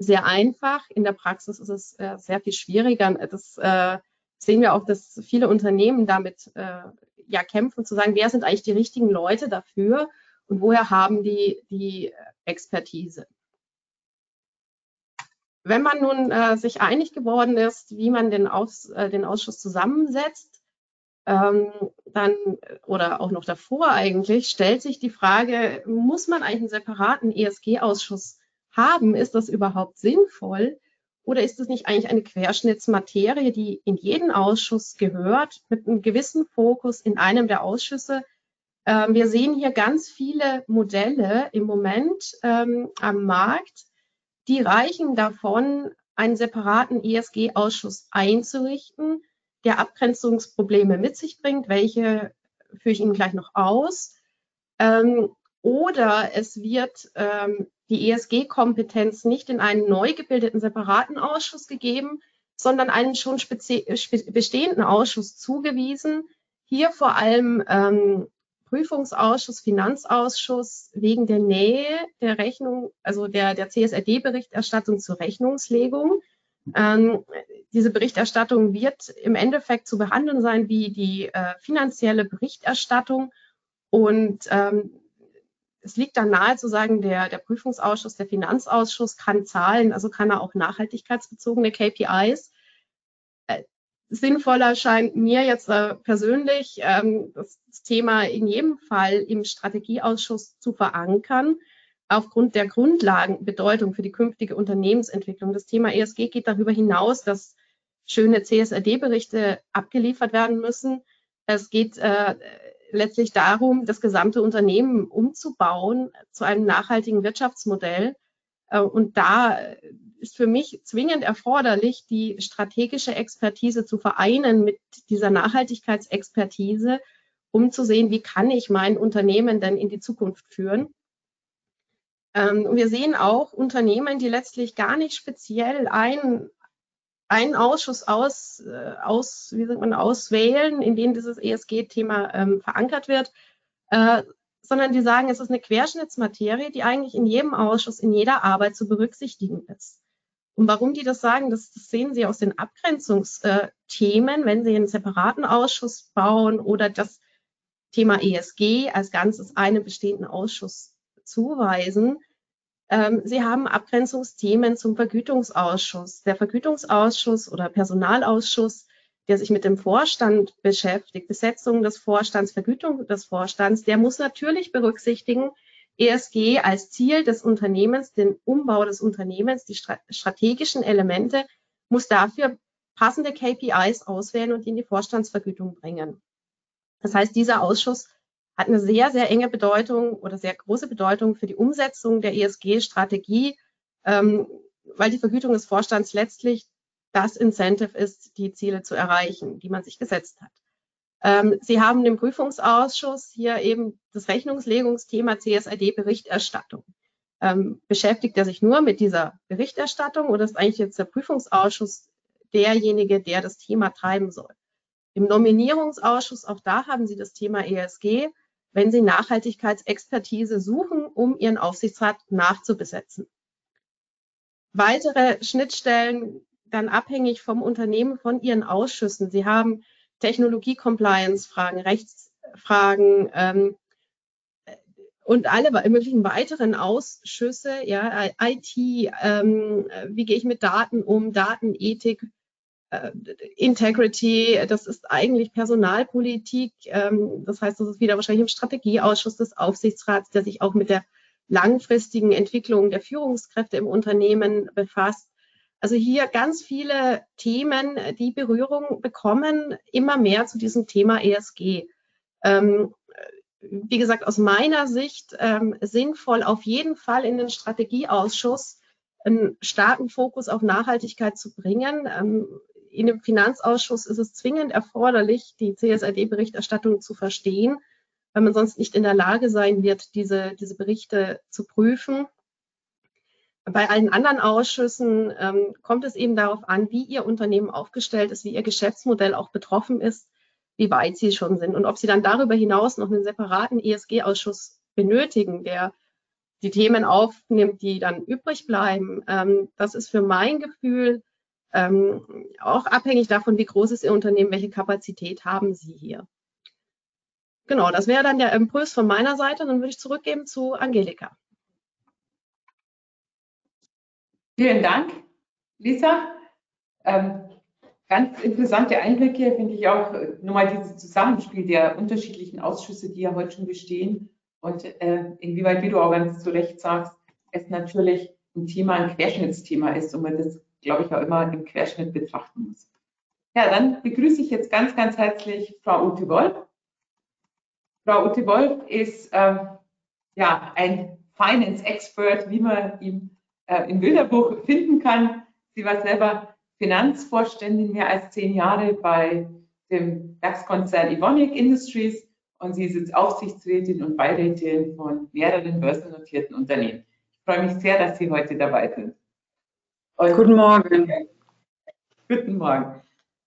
sehr einfach. In der Praxis ist es äh, sehr viel schwieriger. Das äh, sehen wir auch, dass viele Unternehmen damit äh, ja kämpfen, zu sagen, wer sind eigentlich die richtigen Leute dafür und woher haben die die Expertise. Wenn man nun äh, sich einig geworden ist, wie man den, Aus, äh, den Ausschuss zusammensetzt, ähm, dann oder auch noch davor eigentlich, stellt sich die Frage, muss man eigentlich einen separaten ESG-Ausschuss haben, ist das überhaupt sinnvoll? Oder ist es nicht eigentlich eine Querschnittsmaterie, die in jeden Ausschuss gehört, mit einem gewissen Fokus in einem der Ausschüsse? Ähm, wir sehen hier ganz viele Modelle im Moment ähm, am Markt, die reichen davon, einen separaten ESG-Ausschuss einzurichten, der Abgrenzungsprobleme mit sich bringt. Welche führe ich Ihnen gleich noch aus. Ähm, oder es wird ähm, die ESG-Kompetenz nicht in einen neu gebildeten separaten Ausschuss gegeben, sondern einen schon bestehenden Ausschuss zugewiesen. Hier vor allem ähm, Prüfungsausschuss, Finanzausschuss wegen der Nähe der Rechnung, also der, der CSRD-Berichterstattung zur Rechnungslegung. Ähm, diese Berichterstattung wird im Endeffekt zu behandeln sein wie die äh, finanzielle Berichterstattung. Und ähm, es liegt dann nahe zu sagen, der, der Prüfungsausschuss, der Finanzausschuss kann Zahlen, also kann er auch nachhaltigkeitsbezogene KPIs. Äh, sinnvoller scheint mir jetzt äh, persönlich, ähm, das, Thema in jedem Fall im Strategieausschuss zu verankern, aufgrund der Grundlagenbedeutung für die künftige Unternehmensentwicklung. Das Thema ESG geht darüber hinaus, dass schöne CSRD-Berichte abgeliefert werden müssen. Es geht äh, letztlich darum, das gesamte Unternehmen umzubauen zu einem nachhaltigen Wirtschaftsmodell. Äh, und da ist für mich zwingend erforderlich, die strategische Expertise zu vereinen mit dieser Nachhaltigkeitsexpertise, um zu sehen, wie kann ich mein Unternehmen denn in die Zukunft führen. Ähm, wir sehen auch Unternehmen, die letztlich gar nicht speziell ein, einen Ausschuss aus, äh, aus, wie sagt man, auswählen, in dem dieses ESG-Thema ähm, verankert wird, äh, sondern die sagen, es ist eine Querschnittsmaterie, die eigentlich in jedem Ausschuss, in jeder Arbeit zu berücksichtigen ist. Und warum die das sagen, das, das sehen Sie aus den Abgrenzungsthemen, wenn Sie einen separaten Ausschuss bauen oder das Thema ESG als Ganzes einem bestehenden Ausschuss zuweisen. Ähm, Sie haben Abgrenzungsthemen zum Vergütungsausschuss. Der Vergütungsausschuss oder Personalausschuss, der sich mit dem Vorstand beschäftigt, Besetzung des Vorstands, Vergütung des Vorstands, der muss natürlich berücksichtigen, ESG als Ziel des Unternehmens, den Umbau des Unternehmens, die strategischen Elemente, muss dafür passende KPIs auswählen und in die Vorstandsvergütung bringen. Das heißt, dieser Ausschuss hat eine sehr, sehr enge Bedeutung oder sehr große Bedeutung für die Umsetzung der ESG-Strategie, ähm, weil die Vergütung des Vorstands letztlich das Incentive ist, die Ziele zu erreichen, die man sich gesetzt hat. Ähm, Sie haben im Prüfungsausschuss hier eben das Rechnungslegungsthema CSRD-Berichterstattung. Ähm, beschäftigt er sich nur mit dieser Berichterstattung oder ist eigentlich jetzt der Prüfungsausschuss derjenige, der das Thema treiben soll? Im Nominierungsausschuss, auch da haben Sie das Thema ESG wenn Sie Nachhaltigkeitsexpertise suchen, um Ihren Aufsichtsrat nachzubesetzen. Weitere Schnittstellen dann abhängig vom Unternehmen, von Ihren Ausschüssen. Sie haben Technologie-Compliance-Fragen, Rechtsfragen ähm, und alle möglichen weiteren Ausschüsse, ja, IT, ähm, wie gehe ich mit Daten um, Datenethik, Integrity, das ist eigentlich Personalpolitik. Ähm, das heißt, das ist wieder wahrscheinlich im Strategieausschuss des Aufsichtsrats, der sich auch mit der langfristigen Entwicklung der Führungskräfte im Unternehmen befasst. Also hier ganz viele Themen, die Berührung bekommen, immer mehr zu diesem Thema ESG. Ähm, wie gesagt, aus meiner Sicht ähm, sinnvoll auf jeden Fall in den Strategieausschuss einen starken Fokus auf Nachhaltigkeit zu bringen in dem Finanzausschuss ist es zwingend erforderlich, die CSRD-Berichterstattung zu verstehen, weil man sonst nicht in der Lage sein wird, diese, diese Berichte zu prüfen. Bei allen anderen Ausschüssen ähm, kommt es eben darauf an, wie Ihr Unternehmen aufgestellt ist, wie Ihr Geschäftsmodell auch betroffen ist, wie weit Sie schon sind und ob Sie dann darüber hinaus noch einen separaten ESG-Ausschuss benötigen, der die Themen aufnimmt, die dann übrig bleiben. Ähm, das ist für mein Gefühl ähm, auch abhängig davon, wie groß ist Ihr Unternehmen, welche Kapazität haben Sie hier. Genau, das wäre dann der Impuls von meiner Seite. Dann würde ich zurückgeben zu Angelika. Vielen Dank, Lisa. Ähm, ganz interessante Einblicke finde ich auch nochmal dieses Zusammenspiel der unterschiedlichen Ausschüsse, die ja heute schon bestehen und äh, inwieweit, wie du auch ganz zu Recht sagst, es natürlich ein Thema, ein Querschnittsthema ist und man das glaube ich, auch immer im Querschnitt betrachten muss. Ja, dann begrüße ich jetzt ganz, ganz herzlich Frau Ute Wolf. Frau Ute Wolf ist ähm, ja, ein Finance Expert, wie man ihn äh, im Bilderbuch finden kann. Sie war selber Finanzvorständin mehr als zehn Jahre bei dem DAX-Konzern Evonik Industries und sie ist jetzt Aufsichtsrätin und Beirätin von mehreren börsennotierten Unternehmen. Ich freue mich sehr, dass Sie heute dabei sind. Und Guten Morgen. Guten Morgen.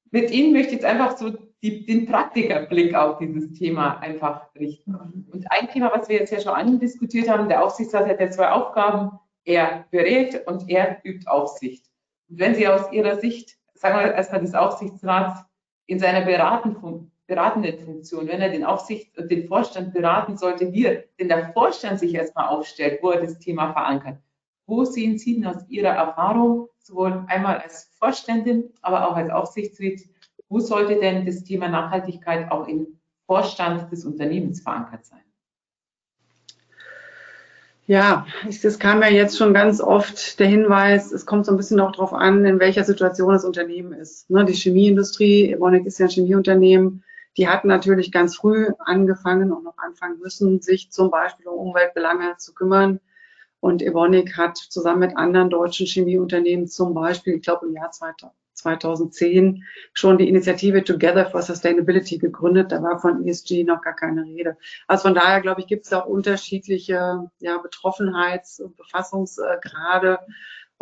Mit Ihnen möchte ich jetzt einfach so die, den Praktikerblick auf dieses Thema einfach richten. Und ein Thema, was wir jetzt ja schon andiskutiert haben, der Aufsichtsrat hat ja zwei Aufgaben. Er berät und er übt Aufsicht. Und wenn Sie aus Ihrer Sicht, sagen wir erstmal des Aufsichtsrats, in seiner beratenden Funktion, wenn er den Aufsicht und den Vorstand beraten sollte, wie denn der Vorstand sich erstmal aufstellt, wo er das Thema verankert. Wo sehen Sie aus Ihrer Erfahrung, sowohl einmal als Vorständin, aber auch als Aufsichtsrätin, wo sollte denn das Thema Nachhaltigkeit auch im Vorstand des Unternehmens verankert sein? Ja, es kam ja jetzt schon ganz oft der Hinweis, es kommt so ein bisschen auch darauf an, in welcher Situation das Unternehmen ist. Ne, die Chemieindustrie, Evonik ist ja ein Chemieunternehmen, die hatten natürlich ganz früh angefangen und noch anfangen müssen, sich zum Beispiel um Umweltbelange zu kümmern. Und Evonik hat zusammen mit anderen deutschen Chemieunternehmen zum Beispiel, ich glaube im Jahr 2010, schon die Initiative Together for Sustainability gegründet. Da war von ESG noch gar keine Rede. Also von daher, glaube ich, gibt es auch unterschiedliche ja, Betroffenheits- und Befassungsgrade.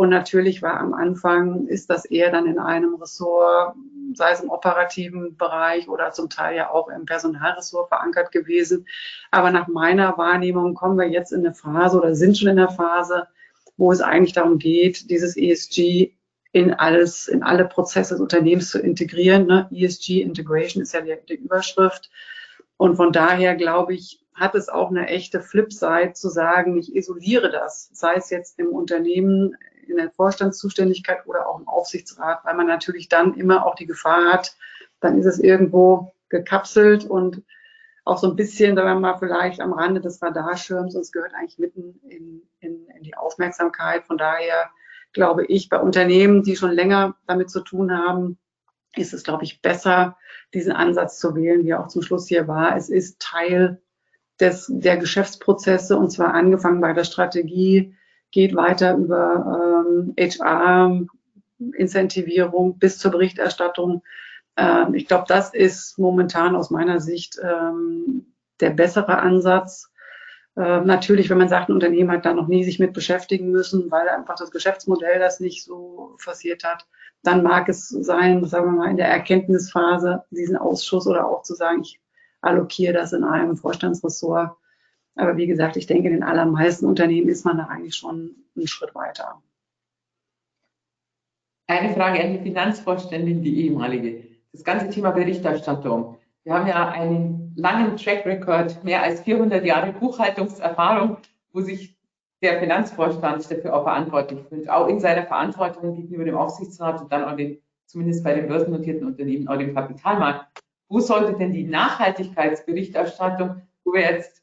Und natürlich war am Anfang, ist das eher dann in einem Ressort, sei es im operativen Bereich oder zum Teil ja auch im Personalressort verankert gewesen. Aber nach meiner Wahrnehmung kommen wir jetzt in eine Phase oder sind schon in der Phase, wo es eigentlich darum geht, dieses ESG in alles, in alle Prozesse des Unternehmens zu integrieren. Ne? ESG Integration ist ja die, die Überschrift. Und von daher glaube ich, hat es auch eine echte Flipside zu sagen, ich isoliere das, sei es jetzt im Unternehmen, in der Vorstandszuständigkeit oder auch im Aufsichtsrat, weil man natürlich dann immer auch die Gefahr hat, dann ist es irgendwo gekapselt und auch so ein bisschen, sagen wir mal, vielleicht am Rande des Radarschirms und es gehört eigentlich mitten in, in, in die Aufmerksamkeit. Von daher glaube ich, bei Unternehmen, die schon länger damit zu tun haben, ist es, glaube ich, besser, diesen Ansatz zu wählen, wie auch zum Schluss hier war. Es ist Teil des, der Geschäftsprozesse und zwar angefangen bei der Strategie, geht weiter über ähm, HR, Incentivierung bis zur Berichterstattung. Ähm, ich glaube, das ist momentan aus meiner Sicht ähm, der bessere Ansatz. Äh, natürlich, wenn man sagt, ein Unternehmen hat da noch nie sich mit beschäftigen müssen, weil einfach das Geschäftsmodell das nicht so forciert hat, dann mag es sein, sagen wir mal, in der Erkenntnisphase diesen Ausschuss oder auch zu sagen, ich allokiere das in einem Vorstandsressort aber wie gesagt, ich denke, in den allermeisten Unternehmen ist man da eigentlich schon einen Schritt weiter. Eine Frage an die Finanzvorständin, die ehemalige. Das ganze Thema Berichterstattung. Wir haben ja einen langen Track Record, mehr als 400 Jahre Buchhaltungserfahrung, wo sich der Finanzvorstand dafür auch verantwortlich fühlt, auch in seiner Verantwortung gegenüber dem Aufsichtsrat und dann auch den, zumindest bei den börsennotierten Unternehmen, auch dem Kapitalmarkt. Wo sollte denn die Nachhaltigkeitsberichterstattung, wo wir jetzt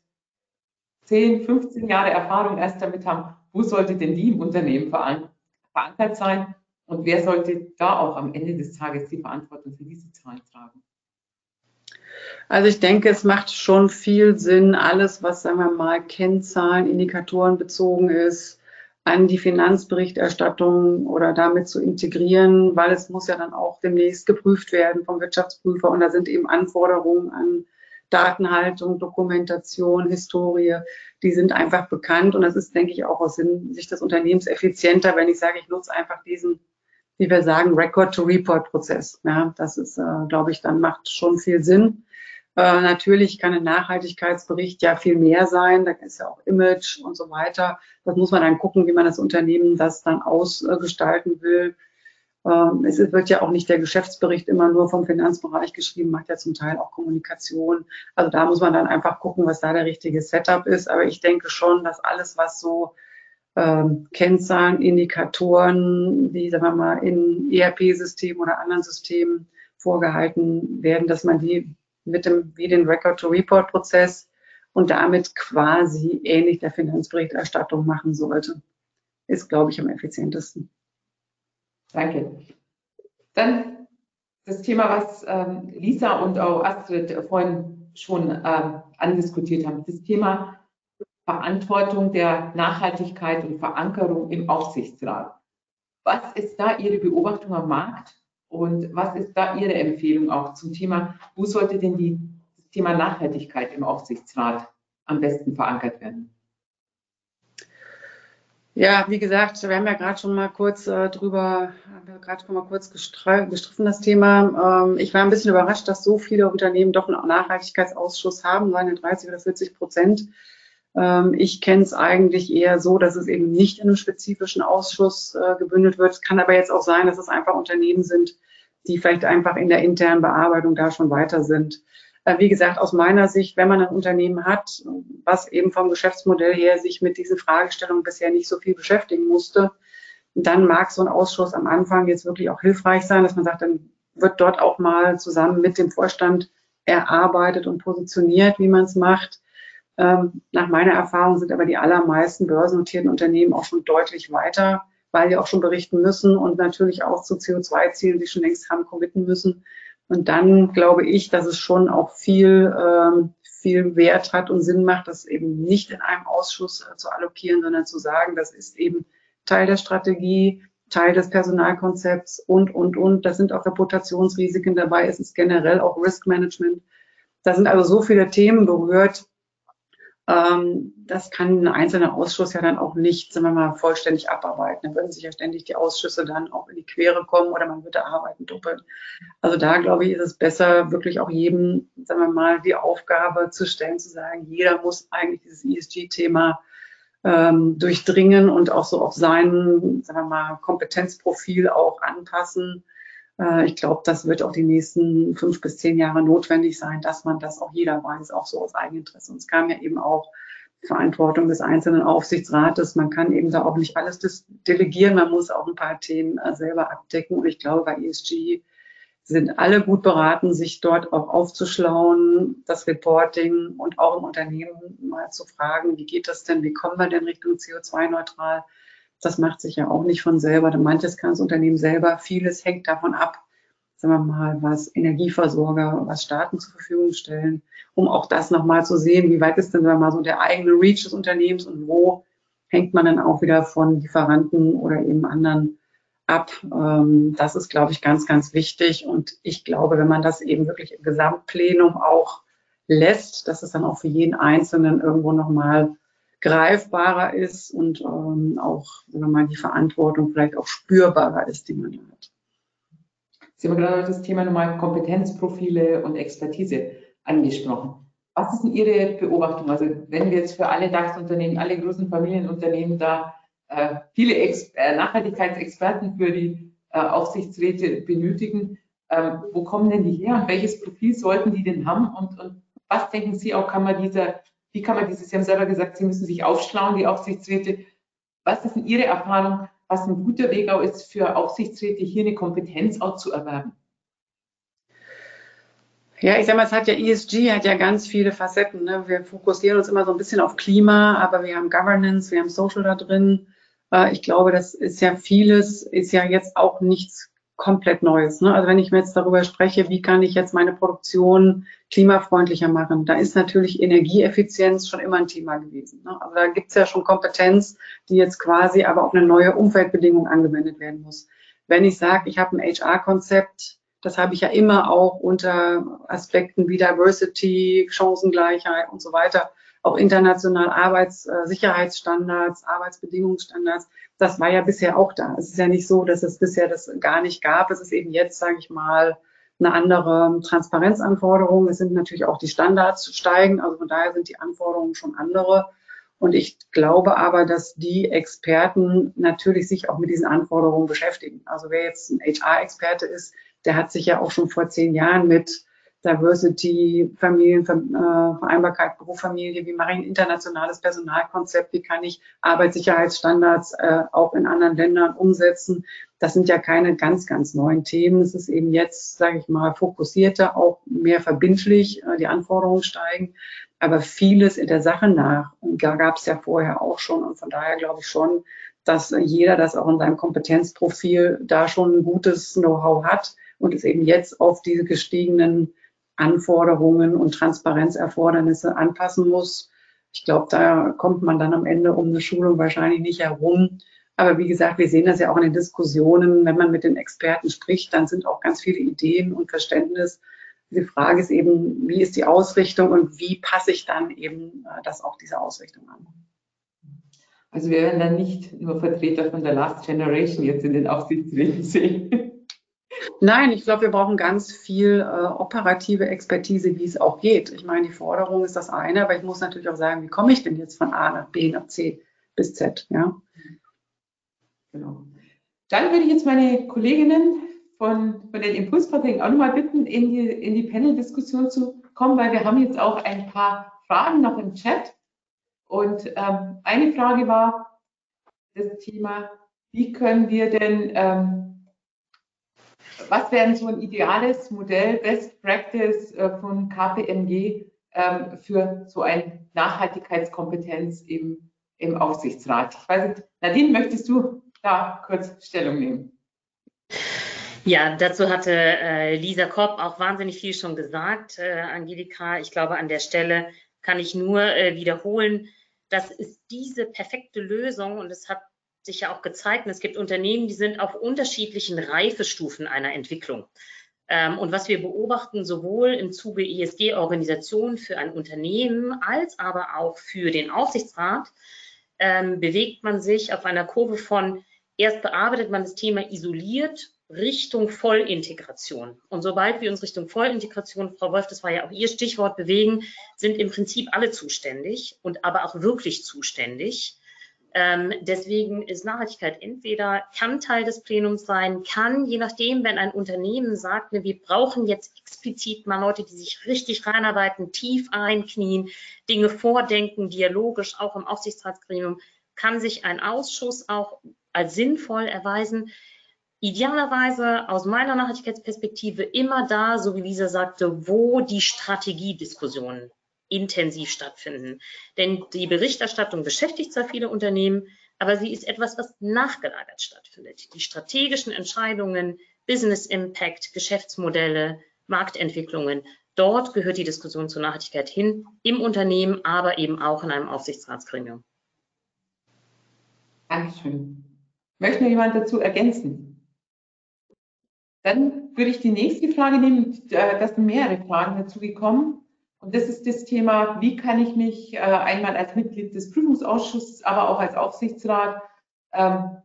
10, 15 Jahre Erfahrung erst damit haben, wo sollte denn die im Unternehmen verankert sein und wer sollte da auch am Ende des Tages die Verantwortung für diese Zahlen tragen? Also ich denke, es macht schon viel Sinn, alles, was, sagen wir mal, Kennzahlen, Indikatoren bezogen ist, an die Finanzberichterstattung oder damit zu integrieren, weil es muss ja dann auch demnächst geprüft werden vom Wirtschaftsprüfer und da sind eben Anforderungen an Datenhaltung, Dokumentation, Historie, die sind einfach bekannt und das ist, denke ich, auch aus Sicht des Unternehmens effizienter, wenn ich sage, ich nutze einfach diesen, wie wir sagen, Record-to-Report-Prozess. Ja, das ist, äh, glaube ich, dann macht schon viel Sinn. Äh, natürlich kann ein Nachhaltigkeitsbericht ja viel mehr sein. Da ist ja auch Image und so weiter. Das muss man dann gucken, wie man das Unternehmen das dann ausgestalten will. Ähm, es wird ja auch nicht der Geschäftsbericht immer nur vom Finanzbereich geschrieben, macht ja zum Teil auch Kommunikation. Also da muss man dann einfach gucken, was da der richtige Setup ist. Aber ich denke schon, dass alles, was so ähm, Kennzahlen, Indikatoren, die, sagen wir mal, in ERP-Systemen oder anderen Systemen vorgehalten werden, dass man die mit dem, wie den Record-to-Report-Prozess und damit quasi ähnlich der Finanzberichterstattung machen sollte. Ist, glaube ich, am effizientesten. Danke. Dann das Thema, was ähm, Lisa und auch Astrid vorhin schon ähm, andiskutiert haben, das Thema Verantwortung der Nachhaltigkeit und Verankerung im Aufsichtsrat. Was ist da Ihre Beobachtung am Markt und was ist da Ihre Empfehlung auch zum Thema, wo sollte denn die, das Thema Nachhaltigkeit im Aufsichtsrat am besten verankert werden? Ja, wie gesagt, wir haben ja gerade schon mal kurz äh, drüber, gerade schon mal kurz gestriffen das Thema. Ähm, ich war ein bisschen überrascht, dass so viele Unternehmen doch einen Nachhaltigkeitsausschuss haben, seine 30 oder 40 Prozent. Ähm, ich kenne es eigentlich eher so, dass es eben nicht in einem spezifischen Ausschuss äh, gebündelt wird. Es kann aber jetzt auch sein, dass es einfach Unternehmen sind, die vielleicht einfach in der internen Bearbeitung da schon weiter sind. Wie gesagt, aus meiner Sicht, wenn man ein Unternehmen hat, was eben vom Geschäftsmodell her sich mit diesen Fragestellungen bisher nicht so viel beschäftigen musste, dann mag so ein Ausschuss am Anfang jetzt wirklich auch hilfreich sein, dass man sagt, dann wird dort auch mal zusammen mit dem Vorstand erarbeitet und positioniert, wie man es macht. Ähm, nach meiner Erfahrung sind aber die allermeisten börsennotierten Unternehmen auch schon deutlich weiter, weil die auch schon berichten müssen und natürlich auch zu CO2-Zielen, die schon längst haben, committen müssen. Und dann glaube ich, dass es schon auch viel, ähm, viel Wert hat und Sinn macht, das eben nicht in einem Ausschuss äh, zu allokieren, sondern zu sagen, das ist eben Teil der Strategie, Teil des Personalkonzepts und, und, und. Da sind auch Reputationsrisiken dabei. Es ist generell auch Risk Management. Da sind also so viele Themen berührt, das kann ein einzelner Ausschuss ja dann auch nicht, sagen wir mal, vollständig abarbeiten. Dann würden sich ja ständig die Ausschüsse dann auch in die Quere kommen oder man würde Arbeiten doppeln. Also da, glaube ich, ist es besser, wirklich auch jedem, sagen wir mal, die Aufgabe zu stellen, zu sagen, jeder muss eigentlich dieses ESG-Thema ähm, durchdringen und auch so auf sein, sagen wir mal, Kompetenzprofil auch anpassen äh, ich glaube, das wird auch die nächsten fünf bis zehn Jahre notwendig sein, dass man das auch jeder weiß, auch so aus Eigeninteresse. Und es kam ja eben auch Verantwortung des einzelnen Aufsichtsrates. Man kann eben da auch nicht alles delegieren. Man muss auch ein paar Themen äh, selber abdecken. Und ich glaube, bei ESG sind alle gut beraten, sich dort auch aufzuschlauen, das Reporting und auch im Unternehmen mal zu fragen, wie geht das denn, wie kommen wir denn Richtung CO2-neutral? Das macht sich ja auch nicht von selber. Manches kann das Unternehmen selber. Vieles hängt davon ab, sagen wir mal, was Energieversorger, was Staaten zur Verfügung stellen, um auch das nochmal zu sehen, wie weit ist denn sagen wir mal so der eigene Reach des Unternehmens und wo hängt man dann auch wieder von Lieferanten oder eben anderen ab. Ähm, das ist, glaube ich, ganz, ganz wichtig. Und ich glaube, wenn man das eben wirklich im Gesamtplenum auch lässt, dass es dann auch für jeden Einzelnen irgendwo nochmal greifbarer ist und ähm, auch, sagen wir mal, die Verantwortung vielleicht auch spürbarer ist, die man hat. Sie haben gerade das Thema nochmal Kompetenzprofile und Expertise angesprochen. Was ist denn Ihre Beobachtung? Also wenn wir jetzt für alle DAX-Unternehmen, alle großen Familienunternehmen da äh, viele Ex äh, Nachhaltigkeitsexperten für die äh, Aufsichtsräte benötigen, ähm, wo kommen denn die her und welches Profil sollten die denn haben und, und was denken Sie auch, kann man dieser wie kann man dieses, Sie haben selber gesagt, Sie müssen sich aufschlauen, die Aufsichtsräte. Was ist denn Ihre Erfahrung, was ein guter Weg auch ist für Aufsichtsräte, hier eine Kompetenz auch zu erwerben? Ja, ich sag mal, es hat ja ESG hat ja ganz viele Facetten. Ne? Wir fokussieren uns immer so ein bisschen auf Klima, aber wir haben Governance, wir haben Social da drin. Äh, ich glaube, das ist ja vieles, ist ja jetzt auch nichts komplett Neues. Ne? Also wenn ich mir jetzt darüber spreche, wie kann ich jetzt meine Produktion klimafreundlicher machen, da ist natürlich Energieeffizienz schon immer ein Thema gewesen. Ne? Also da gibt es ja schon Kompetenz, die jetzt quasi aber auf eine neue Umfeldbedingung angewendet werden muss. Wenn ich sage, ich habe ein HR-Konzept, das habe ich ja immer auch unter Aspekten wie Diversity, Chancengleichheit und so weiter auch international Arbeitssicherheitsstandards, Arbeitsbedingungsstandards. Das war ja bisher auch da. Es ist ja nicht so, dass es bisher das gar nicht gab. Es ist eben jetzt, sage ich mal, eine andere Transparenzanforderung. Es sind natürlich auch die Standards steigen. Also von daher sind die Anforderungen schon andere. Und ich glaube aber, dass die Experten natürlich sich auch mit diesen Anforderungen beschäftigen. Also wer jetzt ein HR-Experte ist, der hat sich ja auch schon vor zehn Jahren mit Diversity, Familienvereinbarkeit, äh, Beruf, Familie, wie mache ich ein internationales Personalkonzept, wie kann ich Arbeitssicherheitsstandards äh, auch in anderen Ländern umsetzen. Das sind ja keine ganz, ganz neuen Themen. Es ist eben jetzt, sage ich mal, fokussierter, auch mehr verbindlich, äh, die Anforderungen steigen. Aber vieles in der Sache nach, gab es ja vorher auch schon. Und von daher glaube ich schon, dass jeder das auch in seinem Kompetenzprofil da schon ein gutes Know-how hat und es eben jetzt auf diese gestiegenen Anforderungen und Transparenzerfordernisse anpassen muss. Ich glaube, da kommt man dann am Ende um eine Schulung wahrscheinlich nicht herum. Aber wie gesagt, wir sehen das ja auch in den Diskussionen. Wenn man mit den Experten spricht, dann sind auch ganz viele Ideen und Verständnis Die Frage ist eben, wie ist die Ausrichtung und wie passe ich dann eben äh, das auch dieser Ausrichtung an? Also wir werden dann nicht nur Vertreter von der Last Generation jetzt in den Aufsichtsräten sehen. Nein, ich glaube, wir brauchen ganz viel äh, operative Expertise, wie es auch geht. Ich meine, die Forderung ist das eine, aber ich muss natürlich auch sagen, wie komme ich denn jetzt von A nach B nach C bis Z? Ja. Genau. Dann würde ich jetzt meine Kolleginnen von, von den Impulsverträgen auch nochmal bitten, in die, in die Panel-Diskussion zu kommen, weil wir haben jetzt auch ein paar Fragen noch im Chat. Und ähm, eine Frage war das Thema, wie können wir denn ähm, was wäre so ein ideales Modell, Best Practice äh, von KPMG ähm, für so eine Nachhaltigkeitskompetenz im, im Aufsichtsrat? Ich weiß nicht, Nadine, möchtest du da kurz Stellung nehmen? Ja, dazu hatte äh, Lisa Kopp auch wahnsinnig viel schon gesagt, äh, Angelika. Ich glaube, an der Stelle kann ich nur äh, wiederholen, das ist diese perfekte Lösung und es hat sich ja auch gezeigt, und es gibt Unternehmen, die sind auf unterschiedlichen Reifestufen einer Entwicklung. Ähm, und was wir beobachten, sowohl im Zuge ESG-Organisation für ein Unternehmen als aber auch für den Aufsichtsrat, ähm, bewegt man sich auf einer Kurve von erst bearbeitet man das Thema isoliert Richtung Vollintegration. Und sobald wir uns Richtung Vollintegration, Frau Wolf, das war ja auch Ihr Stichwort, bewegen, sind im Prinzip alle zuständig und aber auch wirklich zuständig. Ähm, deswegen ist Nachhaltigkeit entweder kann Teil des Plenums sein, kann, je nachdem, wenn ein Unternehmen sagt, ne, wir brauchen jetzt explizit mal Leute, die sich richtig reinarbeiten, tief einknien, Dinge vordenken, dialogisch auch im Aufsichtsratsgremium, kann sich ein Ausschuss auch als sinnvoll erweisen. Idealerweise aus meiner Nachhaltigkeitsperspektive immer da, so wie Lisa sagte, wo die Strategiediskussionen intensiv stattfinden. Denn die Berichterstattung beschäftigt zwar viele Unternehmen, aber sie ist etwas, was nachgelagert stattfindet. Die strategischen Entscheidungen, Business Impact, Geschäftsmodelle, Marktentwicklungen, dort gehört die Diskussion zur Nachhaltigkeit hin, im Unternehmen, aber eben auch in einem Aufsichtsratsgremium. Dankeschön. Möchte noch jemand dazu ergänzen? Dann würde ich die nächste Frage nehmen. Da sind mehrere Fragen dazu gekommen. Und das ist das Thema, wie kann ich mich äh, einmal als Mitglied des Prüfungsausschusses, aber auch als Aufsichtsrat ähm,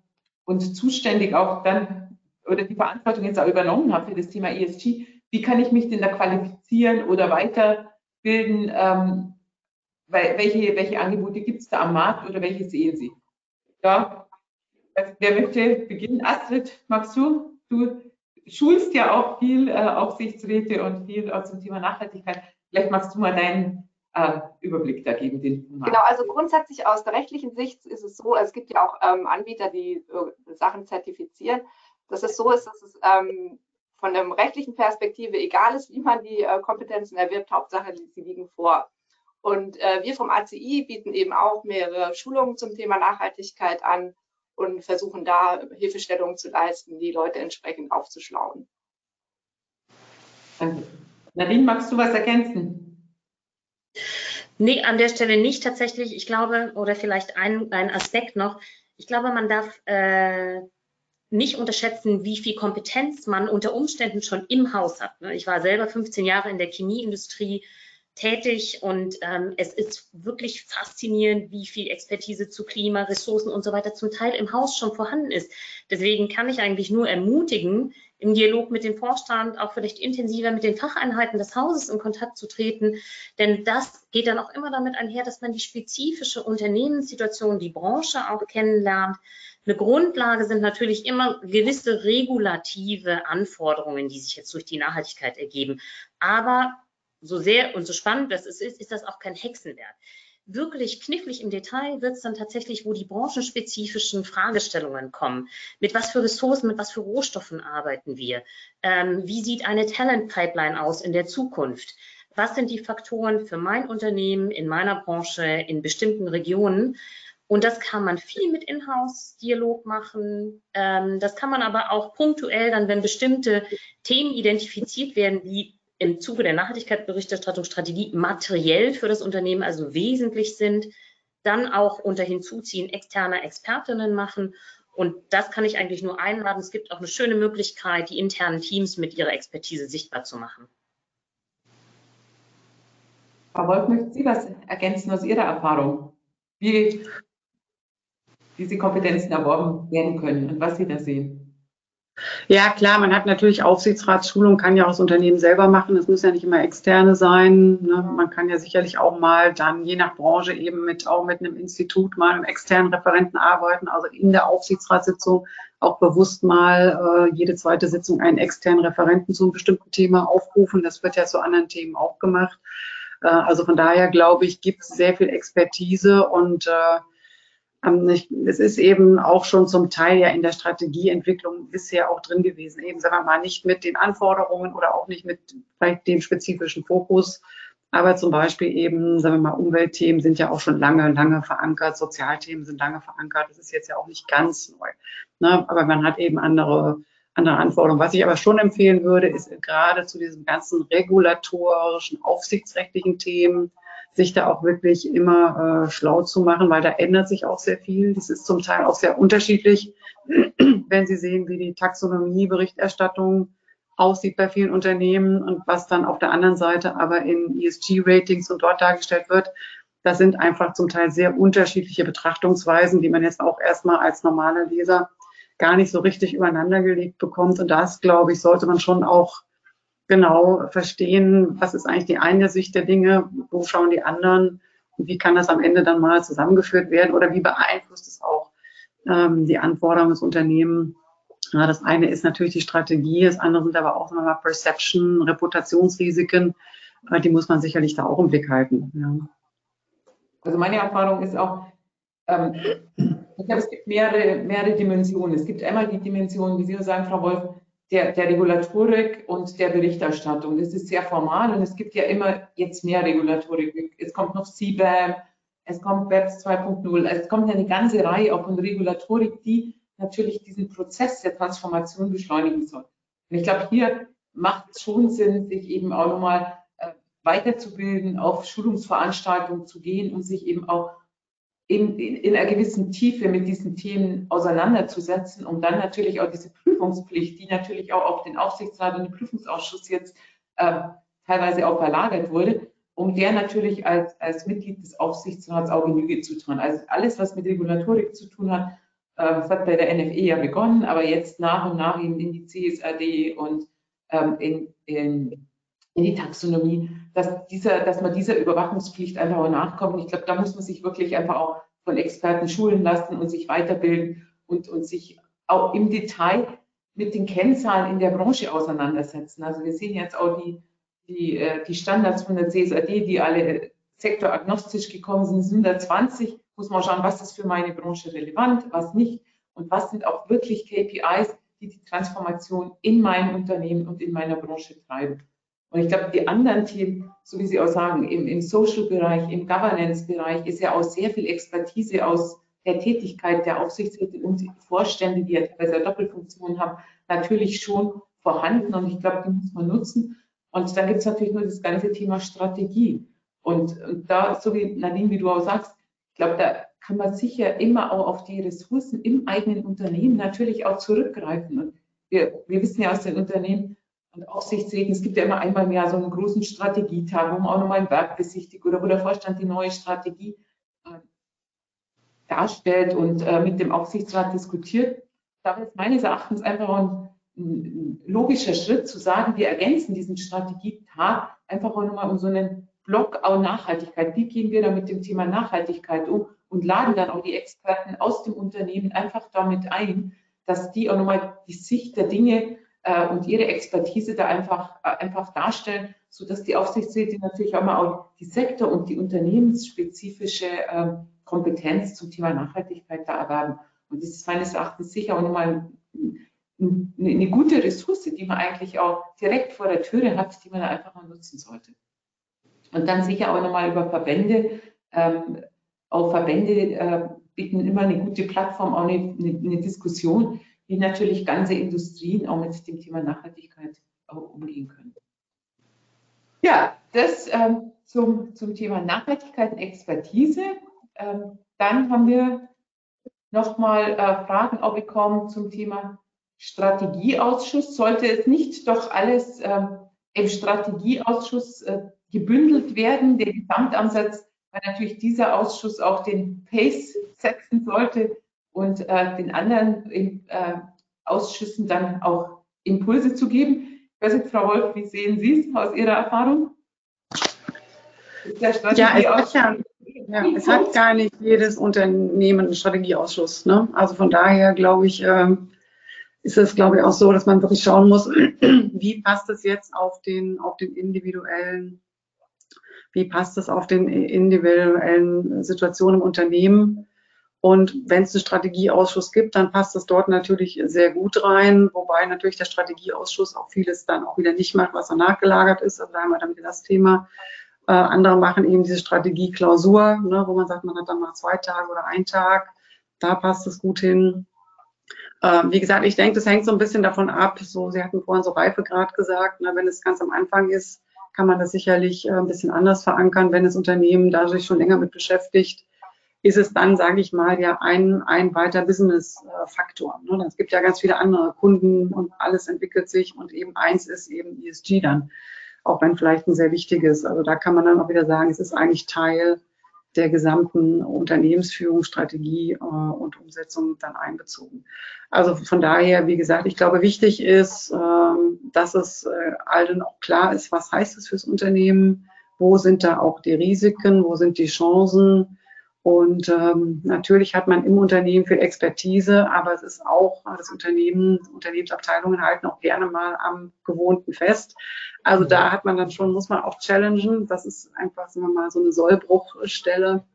und zuständig auch dann oder die Verantwortung jetzt auch übernommen habe für das Thema ESG, wie kann ich mich denn da qualifizieren oder weiterbilden? Ähm, welche, welche Angebote gibt es da am Markt oder welche sehen Sie? Ja, wer möchte beginnen? Astrid, magst du? Du schulst ja auch viel äh, Aufsichtsräte und viel auch zum Thema Nachhaltigkeit. Vielleicht magst du mal deinen äh, Überblick da geben. Den genau, also grundsätzlich aus der rechtlichen Sicht ist es so, es gibt ja auch ähm, Anbieter, die äh, Sachen zertifizieren, dass es so ist, dass es ähm, von der rechtlichen Perspektive egal ist, wie man die äh, Kompetenzen erwirbt, Hauptsache, sie liegen vor. Und äh, wir vom ACI bieten eben auch mehrere Schulungen zum Thema Nachhaltigkeit an und versuchen da Hilfestellungen zu leisten, die Leute entsprechend aufzuschlauen. Danke. Nadine, magst du was ergänzen? Nee, an der Stelle nicht tatsächlich. Ich glaube, oder vielleicht ein, ein Aspekt noch. Ich glaube, man darf äh, nicht unterschätzen, wie viel Kompetenz man unter Umständen schon im Haus hat. Ne? Ich war selber 15 Jahre in der Chemieindustrie tätig und ähm, es ist wirklich faszinierend, wie viel Expertise zu Klima, Ressourcen und so weiter zum Teil im Haus schon vorhanden ist. Deswegen kann ich eigentlich nur ermutigen, im Dialog mit dem Vorstand auch vielleicht intensiver mit den Facheinheiten des Hauses in Kontakt zu treten. Denn das geht dann auch immer damit einher, dass man die spezifische Unternehmenssituation, die Branche auch kennenlernt. Eine Grundlage sind natürlich immer gewisse regulative Anforderungen, die sich jetzt durch die Nachhaltigkeit ergeben. Aber so sehr und so spannend das ist, ist das auch kein Hexenwerk wirklich knifflig im Detail wird es dann tatsächlich, wo die branchenspezifischen Fragestellungen kommen. Mit was für Ressourcen, mit was für Rohstoffen arbeiten wir? Ähm, wie sieht eine Talent-Pipeline aus in der Zukunft? Was sind die Faktoren für mein Unternehmen in meiner Branche in bestimmten Regionen? Und das kann man viel mit Inhouse-Dialog machen. Ähm, das kann man aber auch punktuell dann, wenn bestimmte Themen identifiziert werden, wie im Zuge der Nachhaltigkeitsberichterstattungsstrategie materiell für das Unternehmen also wesentlich sind, dann auch unter Hinzuziehen externer Expertinnen machen. Und das kann ich eigentlich nur einladen. Es gibt auch eine schöne Möglichkeit, die internen Teams mit ihrer Expertise sichtbar zu machen. Frau Wolf, möchten Sie was ergänzen aus Ihrer Erfahrung? Wie diese Kompetenzen erworben werden können und was Sie da sehen? Ja, klar, man hat natürlich Aufsichtsratsschulung, kann ja auch das Unternehmen selber machen. Es müssen ja nicht immer externe sein. Ne? Man kann ja sicherlich auch mal dann je nach Branche eben mit auch mit einem Institut mal einem externen Referenten arbeiten, also in der Aufsichtsratssitzung auch bewusst mal äh, jede zweite Sitzung einen externen Referenten zu einem bestimmten Thema aufrufen. Das wird ja zu anderen Themen auch gemacht. Äh, also von daher glaube ich, gibt es sehr viel Expertise und äh, es ist eben auch schon zum Teil ja in der Strategieentwicklung bisher auch drin gewesen. Eben, sagen wir mal, nicht mit den Anforderungen oder auch nicht mit vielleicht dem spezifischen Fokus. Aber zum Beispiel eben, sagen wir mal, Umweltthemen sind ja auch schon lange, lange verankert. Sozialthemen sind lange verankert. Das ist jetzt ja auch nicht ganz neu. Ne? Aber man hat eben andere, andere Anforderungen. Was ich aber schon empfehlen würde, ist gerade zu diesen ganzen regulatorischen, aufsichtsrechtlichen Themen, sich da auch wirklich immer äh, schlau zu machen, weil da ändert sich auch sehr viel. Das ist zum Teil auch sehr unterschiedlich, wenn Sie sehen, wie die Taxonomie-Berichterstattung aussieht bei vielen Unternehmen und was dann auf der anderen Seite aber in ESG-Ratings und dort dargestellt wird. Das sind einfach zum Teil sehr unterschiedliche Betrachtungsweisen, die man jetzt auch erstmal als normaler Leser gar nicht so richtig übereinander gelegt bekommt. Und das, glaube ich, sollte man schon auch genau verstehen, was ist eigentlich die eine Sicht der Dinge, wo schauen die anderen und wie kann das am Ende dann mal zusammengeführt werden oder wie beeinflusst es auch ähm, die Anforderungen des Unternehmens. Ja, das eine ist natürlich die Strategie, das andere sind aber auch sagen wir mal, Perception, Reputationsrisiken, äh, die muss man sicherlich da auch im Blick halten. Ja. Also meine Erfahrung ist auch, ähm, ich glaube, es gibt mehrere, mehrere Dimensionen. Es gibt einmal die Dimension, wie Sie sagen, Frau Wolf, der, der Regulatorik und der Berichterstattung. Das ist sehr formal und es gibt ja immer jetzt mehr Regulatorik. Es kommt noch CBAM, es kommt BEPS 2.0, es kommt eine ganze Reihe auch von Regulatorik, die natürlich diesen Prozess der Transformation beschleunigen soll. Und ich glaube, hier macht es schon Sinn, sich eben auch nochmal äh, weiterzubilden, auf Schulungsveranstaltungen zu gehen und sich eben auch in, in, einer gewissen Tiefe mit diesen Themen auseinanderzusetzen, um dann natürlich auch diese Prüfungspflicht, die natürlich auch auf den Aufsichtsrat und den Prüfungsausschuss jetzt äh, teilweise auch verlagert wurde, um der natürlich als, als Mitglied des Aufsichtsrats auch Genüge zu tun. Also alles, was mit Regulatorik zu tun hat, äh, hat bei der NFE ja begonnen, aber jetzt nach und nach in, in die CSRD und ähm, in, in, in die Taxonomie, dass, dieser, dass man dieser Überwachungspflicht einfach auch nachkommt. Ich glaube, da muss man sich wirklich einfach auch von Experten schulen lassen und sich weiterbilden und, und sich auch im Detail mit den Kennzahlen in der Branche auseinandersetzen. Also wir sehen jetzt auch die, die, äh, die Standards von der CSRD, die alle sektoragnostisch gekommen sind, 120, muss man schauen, was ist für meine Branche relevant, was nicht und was sind auch wirklich KPIs, die die Transformation in meinem Unternehmen und in meiner Branche treiben. Und ich glaube, die anderen Themen, so wie Sie auch sagen, im, im Social-Bereich, im Governance-Bereich ist ja auch sehr viel Expertise aus der Tätigkeit der Aufsichtsräte und Vorstände, die ja teilweise Doppelfunktionen haben, natürlich schon vorhanden. Und ich glaube, die muss man nutzen. Und dann gibt es natürlich nur das ganze Thema Strategie. Und, und da, so wie Nadine, wie du auch sagst, ich glaube, da kann man sicher immer auch auf die Ressourcen im eigenen Unternehmen natürlich auch zurückgreifen. Und wir, wir wissen ja aus den Unternehmen, und Aufsichtsräten, es gibt ja immer einmal im Jahr so einen großen Strategietag, wo man auch nochmal ein Werk besichtigt oder wo der Vorstand die neue Strategie äh, darstellt und äh, mit dem Aufsichtsrat diskutiert. Da ist meines Erachtens einfach ein, ein, logischer Schritt zu sagen, wir ergänzen diesen Strategietag einfach auch nochmal um so einen Block auch Nachhaltigkeit. Wie gehen wir da mit dem Thema Nachhaltigkeit um und laden dann auch die Experten aus dem Unternehmen einfach damit ein, dass die auch nochmal die Sicht der Dinge äh, und ihre Expertise da einfach, äh, einfach darstellen, sodass die Aufsichtsräte natürlich auch mal auch die sektor- und die unternehmensspezifische äh, Kompetenz zum Thema Nachhaltigkeit da erwerben. Und das ist meines Erachtens sicher auch nochmal ein, eine gute Ressource, die man eigentlich auch direkt vor der Türe hat, die man einfach mal nutzen sollte. Und dann sicher auch nochmal über Verbände. Ähm, auch Verbände äh, bieten immer eine gute Plattform, auch eine, eine, eine Diskussion, wie natürlich ganze Industrien auch mit dem Thema Nachhaltigkeit umgehen können. Ja, das ähm, zum, zum Thema Nachhaltigkeit und Expertise. Ähm, dann haben wir nochmal äh, Fragen auch bekommen zum Thema Strategieausschuss. Sollte es nicht doch alles ähm, im Strategieausschuss äh, gebündelt werden, der Gesamtansatz, weil natürlich dieser Ausschuss auch den Pace setzen sollte und äh, den anderen äh, Ausschüssen dann auch Impulse zu geben. Ich weiß nicht, Frau Wolf, wie sehen Sie es aus Ihrer Erfahrung? Ja, es hat, ja, ja, es hat gar nicht jedes Unternehmen einen Strategieausschuss. Ne? Also von daher glaube ich, äh, ist es, glaube ich, auch so, dass man wirklich schauen muss, wie passt es jetzt auf den, auf den individuellen, wie passt es auf den individuellen Situationen im Unternehmen. Und wenn es einen Strategieausschuss gibt, dann passt es dort natürlich sehr gut rein, wobei natürlich der Strategieausschuss auch vieles dann auch wieder nicht macht, was danach gelagert ist. Also da haben wir dann wieder das Thema. Äh, andere machen eben diese Strategieklausur, ne, wo man sagt, man hat dann mal zwei Tage oder einen Tag. Da passt es gut hin. Ähm, wie gesagt, ich denke, das hängt so ein bisschen davon ab. So, Sie hatten vorhin so Reifegrad gesagt. Ne, wenn es ganz am Anfang ist, kann man das sicherlich äh, ein bisschen anders verankern. Wenn das Unternehmen da sich schon länger mit beschäftigt, ist es dann, sage ich mal, ja ein, ein weiter Business-Faktor. Ne? Es gibt ja ganz viele andere Kunden und alles entwickelt sich und eben eins ist eben ESG dann, auch wenn vielleicht ein sehr wichtiges. Also da kann man dann auch wieder sagen, es ist eigentlich Teil der gesamten Unternehmensführungsstrategie äh, und Umsetzung dann einbezogen. Also von daher, wie gesagt, ich glaube, wichtig ist, ähm, dass es äh, allen auch klar ist, was heißt es fürs Unternehmen, wo sind da auch die Risiken, wo sind die Chancen. Und ähm, natürlich hat man im Unternehmen viel Expertise, aber es ist auch das Unternehmen, Unternehmensabteilungen halten auch gerne mal am Gewohnten fest. Also da hat man dann schon, muss man auch challengen. Das ist einfach, sagen wir mal, so eine Sollbruchstelle,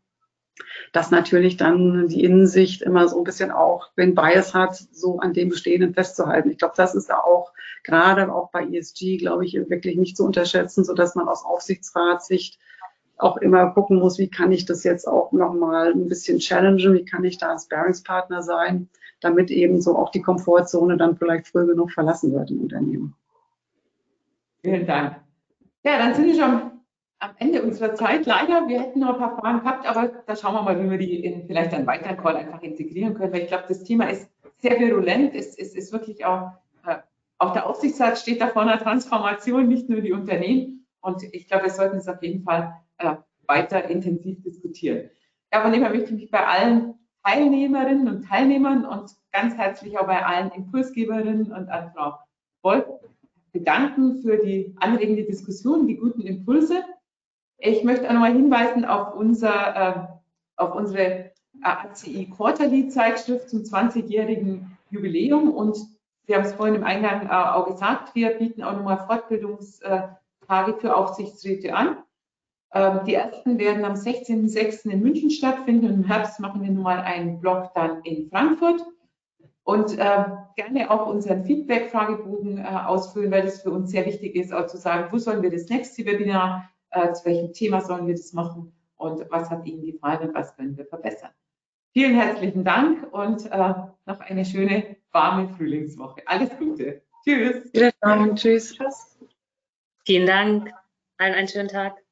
dass natürlich dann die Innensicht immer so ein bisschen auch den Bias hat, so an dem Bestehenden festzuhalten. Ich glaube, das ist da auch gerade auch bei ESG, glaube ich, wirklich nicht zu unterschätzen, so dass man aus Aufsichtsratssicht auch immer gucken muss, wie kann ich das jetzt auch nochmal ein bisschen challengen, wie kann ich da als Bearingspartner sein, damit eben so auch die Komfortzone dann vielleicht früh genug verlassen wird im Unternehmen. Vielen Dank. Ja, dann sind wir schon am Ende unserer Zeit. Leider, wir hätten noch ein paar Fragen gehabt, aber da schauen wir mal, wie wir die in vielleicht einen weiteren Call einfach integrieren können, weil ich glaube, das Thema ist sehr virulent. Es, es ist wirklich auch, äh, auch der Aufsichtsrat steht da vor einer Transformation, nicht nur die Unternehmen. Und ich glaube, wir sollten es auf jeden Fall äh, weiter intensiv diskutieren. Ja, von dem her möchte ich mich bei allen Teilnehmerinnen und Teilnehmern und ganz herzlich auch bei allen Impulsgeberinnen und an Frau Wolf bedanken für die anregende Diskussion, die guten Impulse. Ich möchte auch nochmal hinweisen auf, unser, äh, auf unsere äh, ACI Quarterly Zeitschrift zum 20-jährigen Jubiläum und wir haben es vorhin im Eingang auch gesagt, wir bieten auch nochmal Fortbildungstage für Aufsichtsräte an. Ähm, die ersten werden am 16.06. in München stattfinden und im Herbst machen wir nochmal einen Blog dann in Frankfurt und äh, gerne auch unseren Feedback-Fragebogen äh, ausfüllen, weil das für uns sehr wichtig ist, auch zu sagen, wo sollen wir das nächste Webinar, äh, zu welchem Thema sollen wir das machen und was hat Ihnen gefallen und was können wir verbessern. Vielen herzlichen Dank und äh, noch eine schöne, warme Frühlingswoche. Alles Gute. Tschüss. Wiederschauen. Tschüss. Tschüss. Vielen Dank. Allen einen schönen Tag.